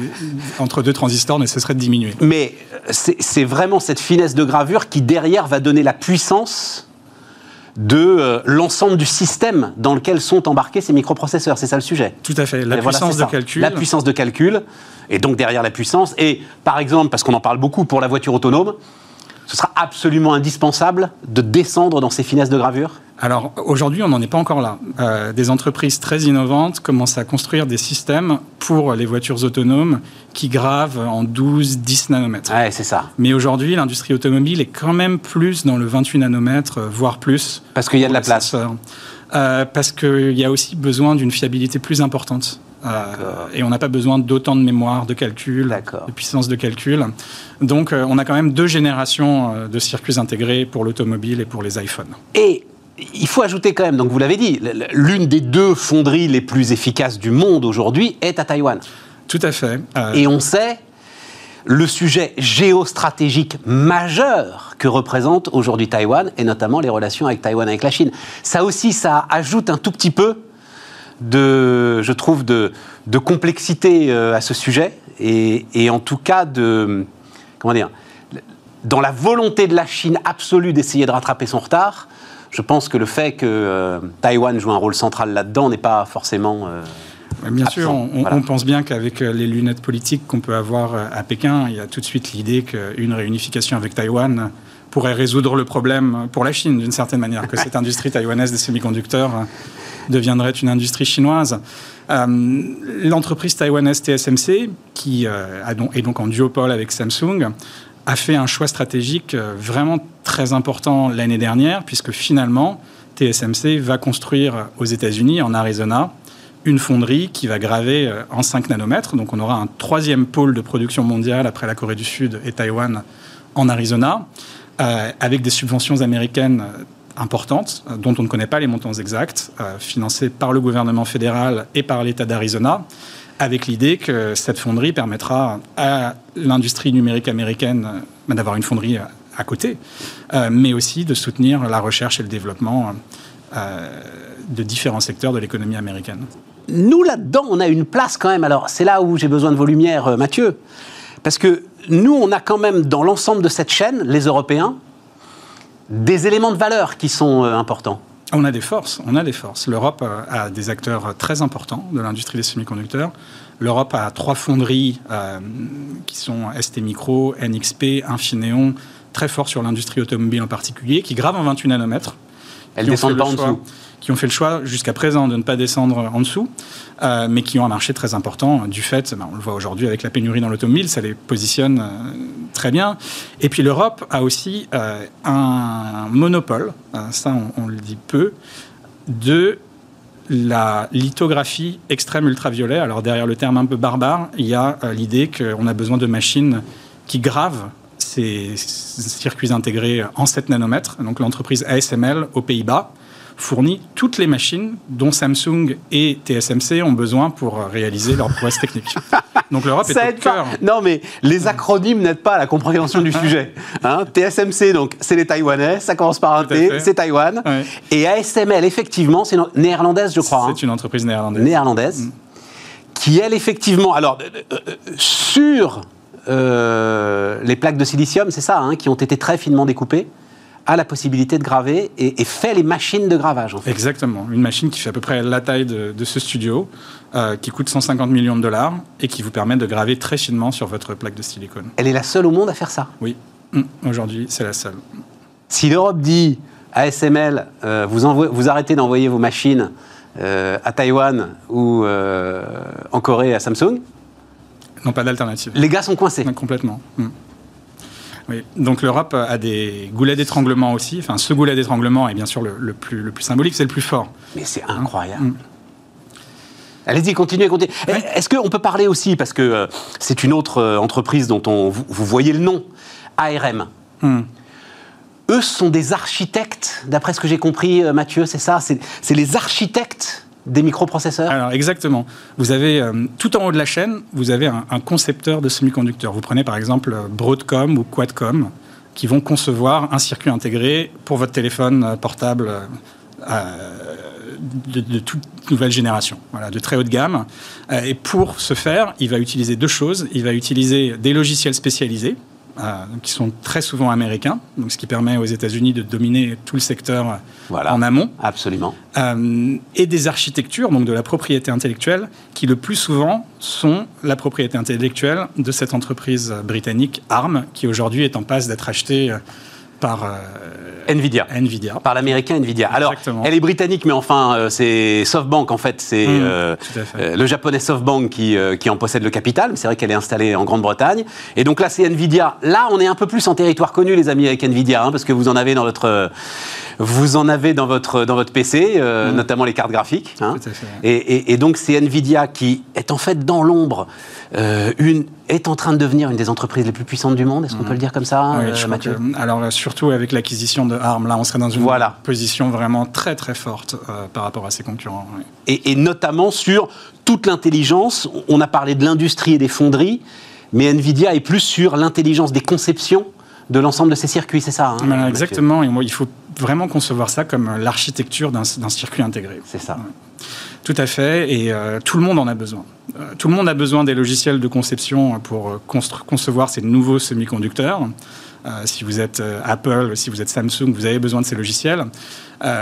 entre deux transistors ne cesserait de diminuer. Mais c'est vraiment cette finesse de gravure qui, derrière, va donner la puissance de euh, l'ensemble du système dans lequel sont embarqués ces microprocesseurs. C'est ça le sujet. Tout à fait. La puissance de calcul. La puissance de calcul, et donc derrière la puissance. Et par exemple, parce qu'on en parle beaucoup pour la voiture autonome, ce sera absolument indispensable de descendre dans ces finesses de gravure? Alors aujourd'hui, on n'en est pas encore là. Euh, des entreprises très innovantes commencent à construire des systèmes pour les voitures autonomes qui gravent en 12-10 nanomètres. Ouais, c'est ça. Mais aujourd'hui, l'industrie automobile est quand même plus dans le 28 nanomètres, voire plus. Parce qu'il y a de la place. Euh, parce qu'il y a aussi besoin d'une fiabilité plus importante. Euh, et on n'a pas besoin d'autant de mémoire, de calcul, de puissance de calcul. Donc on a quand même deux générations de circuits intégrés pour l'automobile et pour les iPhones. Et il faut ajouter quand même, donc vous l'avez dit, l'une des deux fonderies les plus efficaces du monde aujourd'hui est à Taïwan. Tout à fait. Euh, Et on sait le sujet géostratégique majeur que représente aujourd'hui Taïwan, et notamment les relations avec Taïwan avec la Chine. Ça aussi, ça ajoute un tout petit peu de, je trouve, de, complexité euh, à ce sujet, et, et, en tout cas de, comment dire, dans la volonté de la Chine absolue d'essayer de rattraper son retard, je pense que le fait que euh, Taïwan joue un rôle central là-dedans n'est pas forcément. Euh, bien sûr, on, pense bien qu'avec euh, les lunettes politiques qu'on peut avoir à Pékin, il y a tout de suite l'idée qu'une réunification avec Taïwan pourrait résoudre le problème pour la Chine, d'une certaine manière, que cette industrie taïwanaise des semi-conducteurs deviendrait une industrie chinoise. L'entreprise taïwanaise TSMC, qui est donc en duopole avec Samsung, a fait un choix stratégique euh, vraiment très important l'année dernière, puisque finalement, TSMC va construire aux États-Unis, en Arizona, une fonderie qui va graver euh, en 5 nanomètres. Donc on aura un troisième pôle de production mondiale après la Corée du Sud et Taïwan en Arizona, euh, avec des subventions américaines importantes, dont on ne connaît pas les montants exacts, financées par le gouvernement fédéral et par l'État d'Arizona avec l'idée que cette fonderie permettra à l'industrie numérique américaine euh, d'avoir une fonderie euh, à côté, euh, mais aussi de soutenir la recherche et le développement de différents secteurs de l'économie américaine. Nous, là-dedans, on a une place quand même. Alors, c'est là où j'ai besoin de vos lumières, Mathieu. Parce que nous, on a quand même dans l'ensemble de cette chaîne, les Européens, des éléments de valeur qui sont euh, importants. On a des forces, on a des forces. L'Europe euh, a des acteurs très importants de l'industrie des semi-conducteurs. L'Europe a trois fonderies euh, qui sont ST Micro, NXP, Infineon, très forts sur l'industrie automobile en particulier, qui gravent en 28 nanomètres. Elles descendent pas en dessous qui ont fait le choix jusqu'à présent de ne pas descendre en dessous, euh, mais qui ont un marché très important du fait, ben, on le voit aujourd'hui avec la pénurie dans l'automobile, ça les positionne euh, très bien. Et puis l'Europe a aussi euh, un monopole, ça on, le dit peu, de la lithographie extrême ultraviolet. Alors derrière le terme un peu barbare, il y a l'idée qu'on a besoin de machines qui gravent ces circuits intégrés en 7 nanomètres. Donc l'entreprise ASML aux Pays-Bas fournit toutes les machines dont Samsung et TSMC ont besoin pour réaliser leurs prouesses techniques. Donc l'Europe est au cœur. Non, mais les acronymes n'aident pas à la compréhension du sujet. Hein. TSMC, donc c'est les Taïwanais, ça commence par un T, c'est Taïwan. Et ASML, effectivement, c'est néerlandaise, je crois. C'est hein. une entreprise néerlandaise. Néerlandaise, mm. qui elle, effectivement, alors euh, euh, euh, sur les plaques de silicium, c'est ça, hein, qui ont été très finement découpées a la possibilité de graver et, fait les machines de gravage. En fait. Exactement. Une machine qui fait à peu près la taille de, ce studio, euh, qui coûte 150 millions de dollars et qui vous permet de graver très finement sur votre plaque de silicone. Elle est la seule au monde à faire ça Oui. Hum, aujourd'hui, c'est la seule. Si l'Europe dit ASML, euh, vous, vous arrêtez d'envoyer vos machines euh, à Taïwan ou en Corée à Samsung, non, pas d'alternative. Les gars sont coincés. complètement. Hum. Oui. Donc l'Europe a des goulets d'étranglement aussi. Enfin, ce goulet d'étranglement est bien sûr le, plus, le plus symbolique, c'est le plus fort. Mais c'est incroyable. Mm. Allez-y, continuez, continuez. Est-ce qu'on peut parler aussi, parce que euh, c'est une autre euh, entreprise dont on, vous, voyez le nom, ARM. Mm. Eux sont des architectes, d'après ce que j'ai compris, euh, Mathieu, c'est ça? C'est les architectes des microprocesseurs? Alors exactement. Vous avez euh, tout en haut de la chaîne, vous avez un, concepteur de semi-conducteurs. Vous prenez par exemple Broadcom ou Quadcom qui vont concevoir un circuit intégré pour votre téléphone euh, portable euh, de, toute nouvelle génération, voilà, de très haute gamme. et pour ce faire, il va utiliser deux choses. Il va utiliser des logiciels spécialisés euh, qui sont très souvent américains, donc ce qui permet aux États-Unis de dominer tout le secteur en amont. Absolument. Euh, et des architectures, donc de la propriété intellectuelle, qui le plus souvent sont la propriété intellectuelle de cette entreprise britannique ARM, qui aujourd'hui est en passe d'être achetée euh, par Nvidia. Nvidia. Par l'américain Nvidia. Alors, elle est britannique, mais enfin, euh, c'est SoftBank, en fait. C'est mmh, euh, euh, le japonais SoftBank qui, qui en possède le capital. C'est vrai qu'elle est installée en Grande-Bretagne. Et donc là, c'est Nvidia. Là, on est un peu plus en territoire connu, les amis, avec Nvidia, hein, parce que vous en avez dans votre vous en avez dans votre, dans votre PC, mmh. notamment les cartes graphiques. Hein. et, et, donc c'est Nvidia qui est en fait dans l'ombre euh, une, est en train de devenir une des entreprises les plus puissantes du monde. Est-ce qu'on peut le dire comme ça, oui, euh, Mathieu Alors, euh, surtout avec l'acquisition de ARM, là, on serait dans une voilà. position vraiment très, très forte par rapport à ses concurrents. Et, notamment sur toute l'intelligence. On a parlé de l'industrie et des fonderies, mais Nvidia est plus sur l'intelligence des conceptions de l'ensemble de ces circuits, c'est ça hein, Exactement, et moi, il faut vraiment concevoir ça comme l'architecture d'un circuit intégré. C'est ça. Tout à fait, et euh, tout le monde en a besoin. Euh, tout le monde a besoin des logiciels de conception pour euh, concevoir ces nouveaux semi-conducteurs. si vous êtes Apple, si vous êtes Samsung, vous avez besoin de ces logiciels,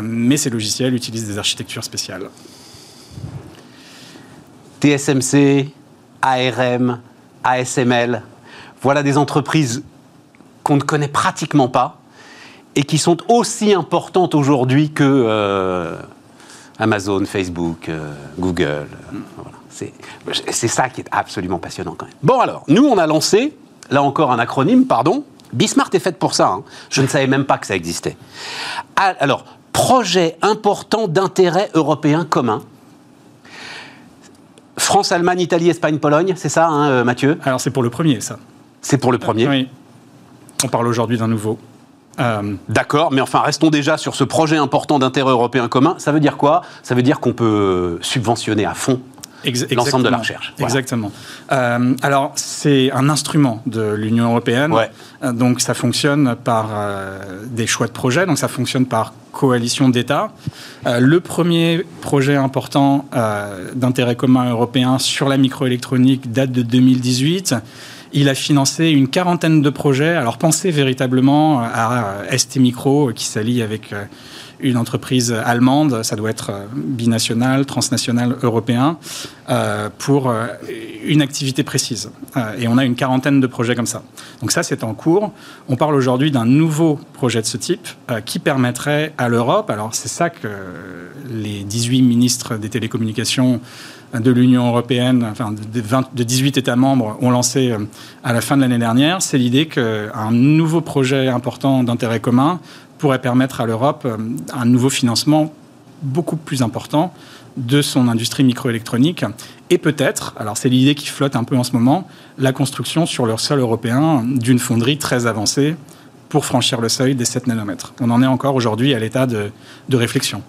mais ces logiciels utilisent des architectures spéciales. TSMC, ARM, ASML, voilà des entreprises qu'on ne connaît pratiquement pas et qui sont aussi importantes aujourd'hui que Amazon, Facebook, euh, Google. Euh, c'est ça qui est absolument passionnant quand même. Bon alors, nous on a lancé, là encore un acronyme, pardon. Bismart est faite pour ça. Hein. Je ne savais même pas que ça existait. Ah, alors, projet important d'intérêt européen commun. France, Allemagne, Italie, Espagne, Pologne, c'est ça, hein, euh, Mathieu? Alors c'est pour le premier, ça. C'est pour le premier Oui. On parle aujourd'hui d'un nouveau. Euh, d'accord, mais enfin, restons déjà sur ce projet important d'intérêt européen commun. Ça veut dire quoi? Ça veut dire qu'on peut subventionner à fond l'ensemble de la recherche. Exactement. Euh, alors, c'est un instrument de l'Union européenne. Euh, donc, ça fonctionne par des choix de projets. Donc, ça fonctionne par coalition d'États. le premier projet important d'intérêt commun européen sur la microélectronique date de 2018. Il a financé une quarantaine de projets. Alors pensez véritablement à ST Micro qui s'allie avec euh, une entreprise allemande, ça doit être euh, binational, transnational, européen, euh, pour une activité précise. Et on a une quarantaine de projets comme ça. Donc ça, c'est en cours. On parle aujourd'hui d'un nouveau projet de ce type qui permettrait à l'Europe, alors c'est ça que les 18 ministres des télécommunications de l'Union européenne, enfin de, 18 États membres, ont lancé euh, à la fin de l'année dernière, c'est l'idée qu'un nouveau projet important d'intérêt commun pourrait permettre à l'Europe euh, un nouveau financement beaucoup plus important de son industrie microélectronique et peut-être, alors c'est l'idée qui flotte un peu en ce moment, la construction sur leur sol européen d'une fonderie très avancée pour franchir le seuil des 7 nanomètres. On en est encore aujourd'hui à l'état de réflexion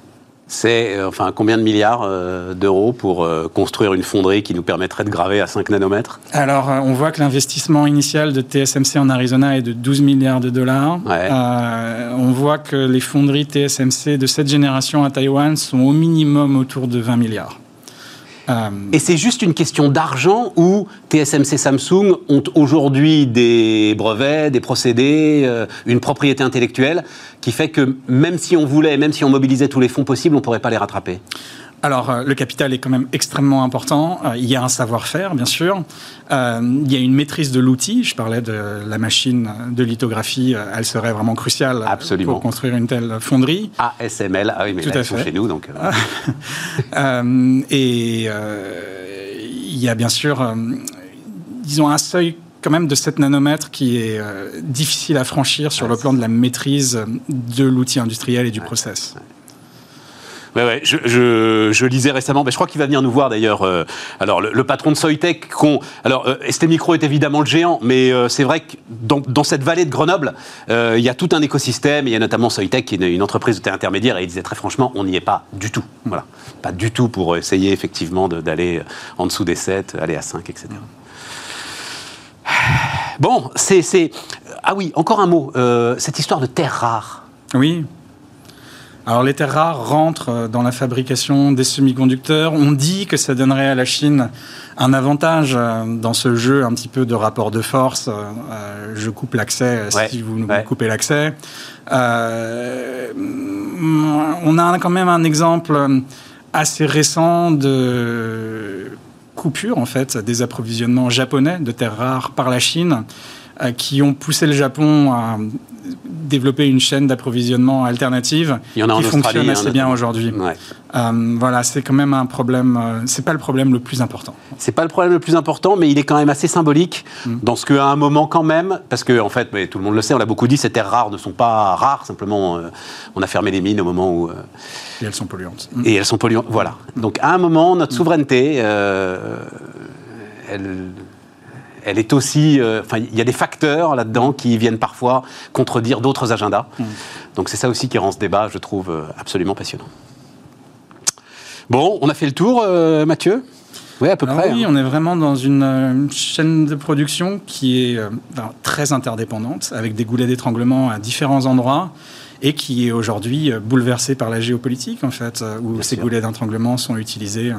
c'est euh, enfin combien de milliards euh, d'euros pour euh, construire une fonderie qui nous permettrait de graver à 5 nanomètres? Alors, on voit que l'investissement initial de TSMC en Arizona est de 12 milliards de dollars. on voit que les fonderies TSMC de cette génération à Taïwan sont au minimum autour de 20 milliards. Et c'est juste une question d'argent où TSMC Samsung ont aujourd'hui des brevets, des procédés, une propriété intellectuelle qui fait que même si on voulait, même si on mobilisait tous les fonds possibles, on ne pourrait pas les rattraper? Alors, euh, le capital est quand même extrêmement important. Euh, il y a un savoir-faire, bien sûr. Euh, il y a une maîtrise de l'outil. Je parlais de la machine de lithographie. elle serait vraiment cruciale pour construire une telle fonderie. ASML, ah oui, mais Tout à fait. chez nous, donc. et il y a bien sûr, disons, un seuil quand même de 7 nanomètres qui est difficile à franchir sur le plan de la maîtrise de l'outil industriel et du process. Ouais, ouais, je, je, je, lisais récemment, mais je crois qu'il va venir nous voir d'ailleurs. Euh, alors, le, patron de Soitec, qu'on, alors euh, ST Micro est évidemment le géant, mais euh, c'est vrai que dans, cette vallée de Grenoble, euh, il y a tout un écosystème. Il y a notamment Soitec, qui est une, entreprise de intermédiaire, et il disait très franchement, on n'y est pas du tout. Voilà, pas du tout pour essayer effectivement d'aller en dessous des 7, aller à 5, etc. Bon, c'est, ah oui, encore un mot. cette histoire de terre rare. Oui. Alors les terres rares rentrent euh, dans la fabrication des semi-conducteurs. On dit que ça donnerait à la Chine un avantage euh, dans ce jeu un petit peu de rapport de force. Euh, je coupe l'accès si vous nous coupez l'accès. on a quand même un exemple assez récent de coupure en fait des approvisionnements japonais de terres rares par la Chine qui ont poussé le Japon à développer une chaîne d'approvisionnement alternative qui fonctionne assez bien aujourd'hui. Euh, voilà, c'est quand même un problème. Euh, c'est pas le problème le plus important. C'est pas le problème le plus important, mais il est quand même assez symbolique mm. dans ce qu'à un moment quand même, parce que en fait, mais tout le monde le sait, on l'a beaucoup dit, ces terres rares ne sont pas rares. Simplement, euh, on a fermé les mines au moment où. et elles sont polluantes. Et elles sont polluantes. Voilà. Donc à un moment, notre mm. souveraineté, elle elle est aussi. Euh, enfin, il y a des facteurs là-dedans qui viennent parfois contredire d'autres agendas. Mm. Donc c'est ça aussi qui rend ce débat, je trouve, euh, absolument passionnant. Bon, on a fait le tour, euh, Mathieu? Oui, à peu près. Oui, hein. on est vraiment dans une, chaîne de production qui est très interdépendante, avec des goulets d'étranglement à différents endroits, et qui est aujourd'hui bouleversée par la géopolitique, en fait, où ces goulets d'étranglement sont utilisés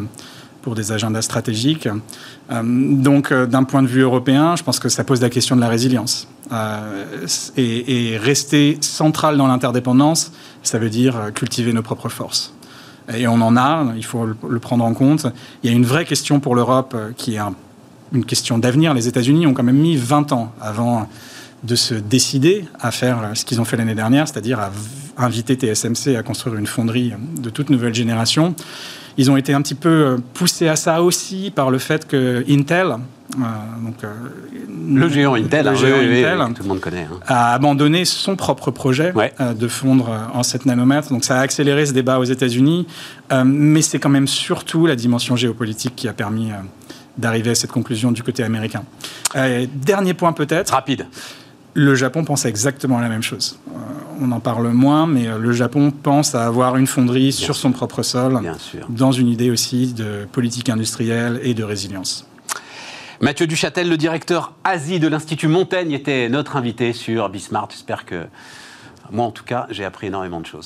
pour des agendas stratégiques. Euh, donc, euh, d'un point de vue européen, je pense que ça pose la question de la résilience. Euh, et, rester central dans l'interdépendance, ça veut dire cultiver nos propres forces. Et on en a, il faut le, prendre en compte. Il y a une vraie question pour l'Europe qui est une question d'avenir. Les États-Unis ont quand même mis 20 ans avant de se décider à faire ce qu'ils ont fait l'année dernière, c'est-à-dire à inviter TSMC à construire une fonderie de toute nouvelle génération. Ils ont été un petit peu euh, poussés à ça aussi par le fait que Intel, euh, donc, euh, le géant Intel, hein, tout le monde connaît, hein. a abandonné son propre projet de fondre en 7 nanomètres. Donc ça a accéléré ce débat aux États-Unis, mais c'est quand même surtout la dimension géopolitique qui a permis d'arriver à cette conclusion du côté américain. dernier point peut-être. Rapide. Le Japon pense exactement à la même chose on en parle moins, mais le Japon pense à avoir une fonderie sur son propre sol, Bien sûr. dans une idée aussi de politique industrielle et de résilience. Mathieu Duchâtel, le directeur Asie de l'Institut Montaigne, était notre invité sur Bismart. J'espère que, moi en tout cas, j'ai appris énormément de choses.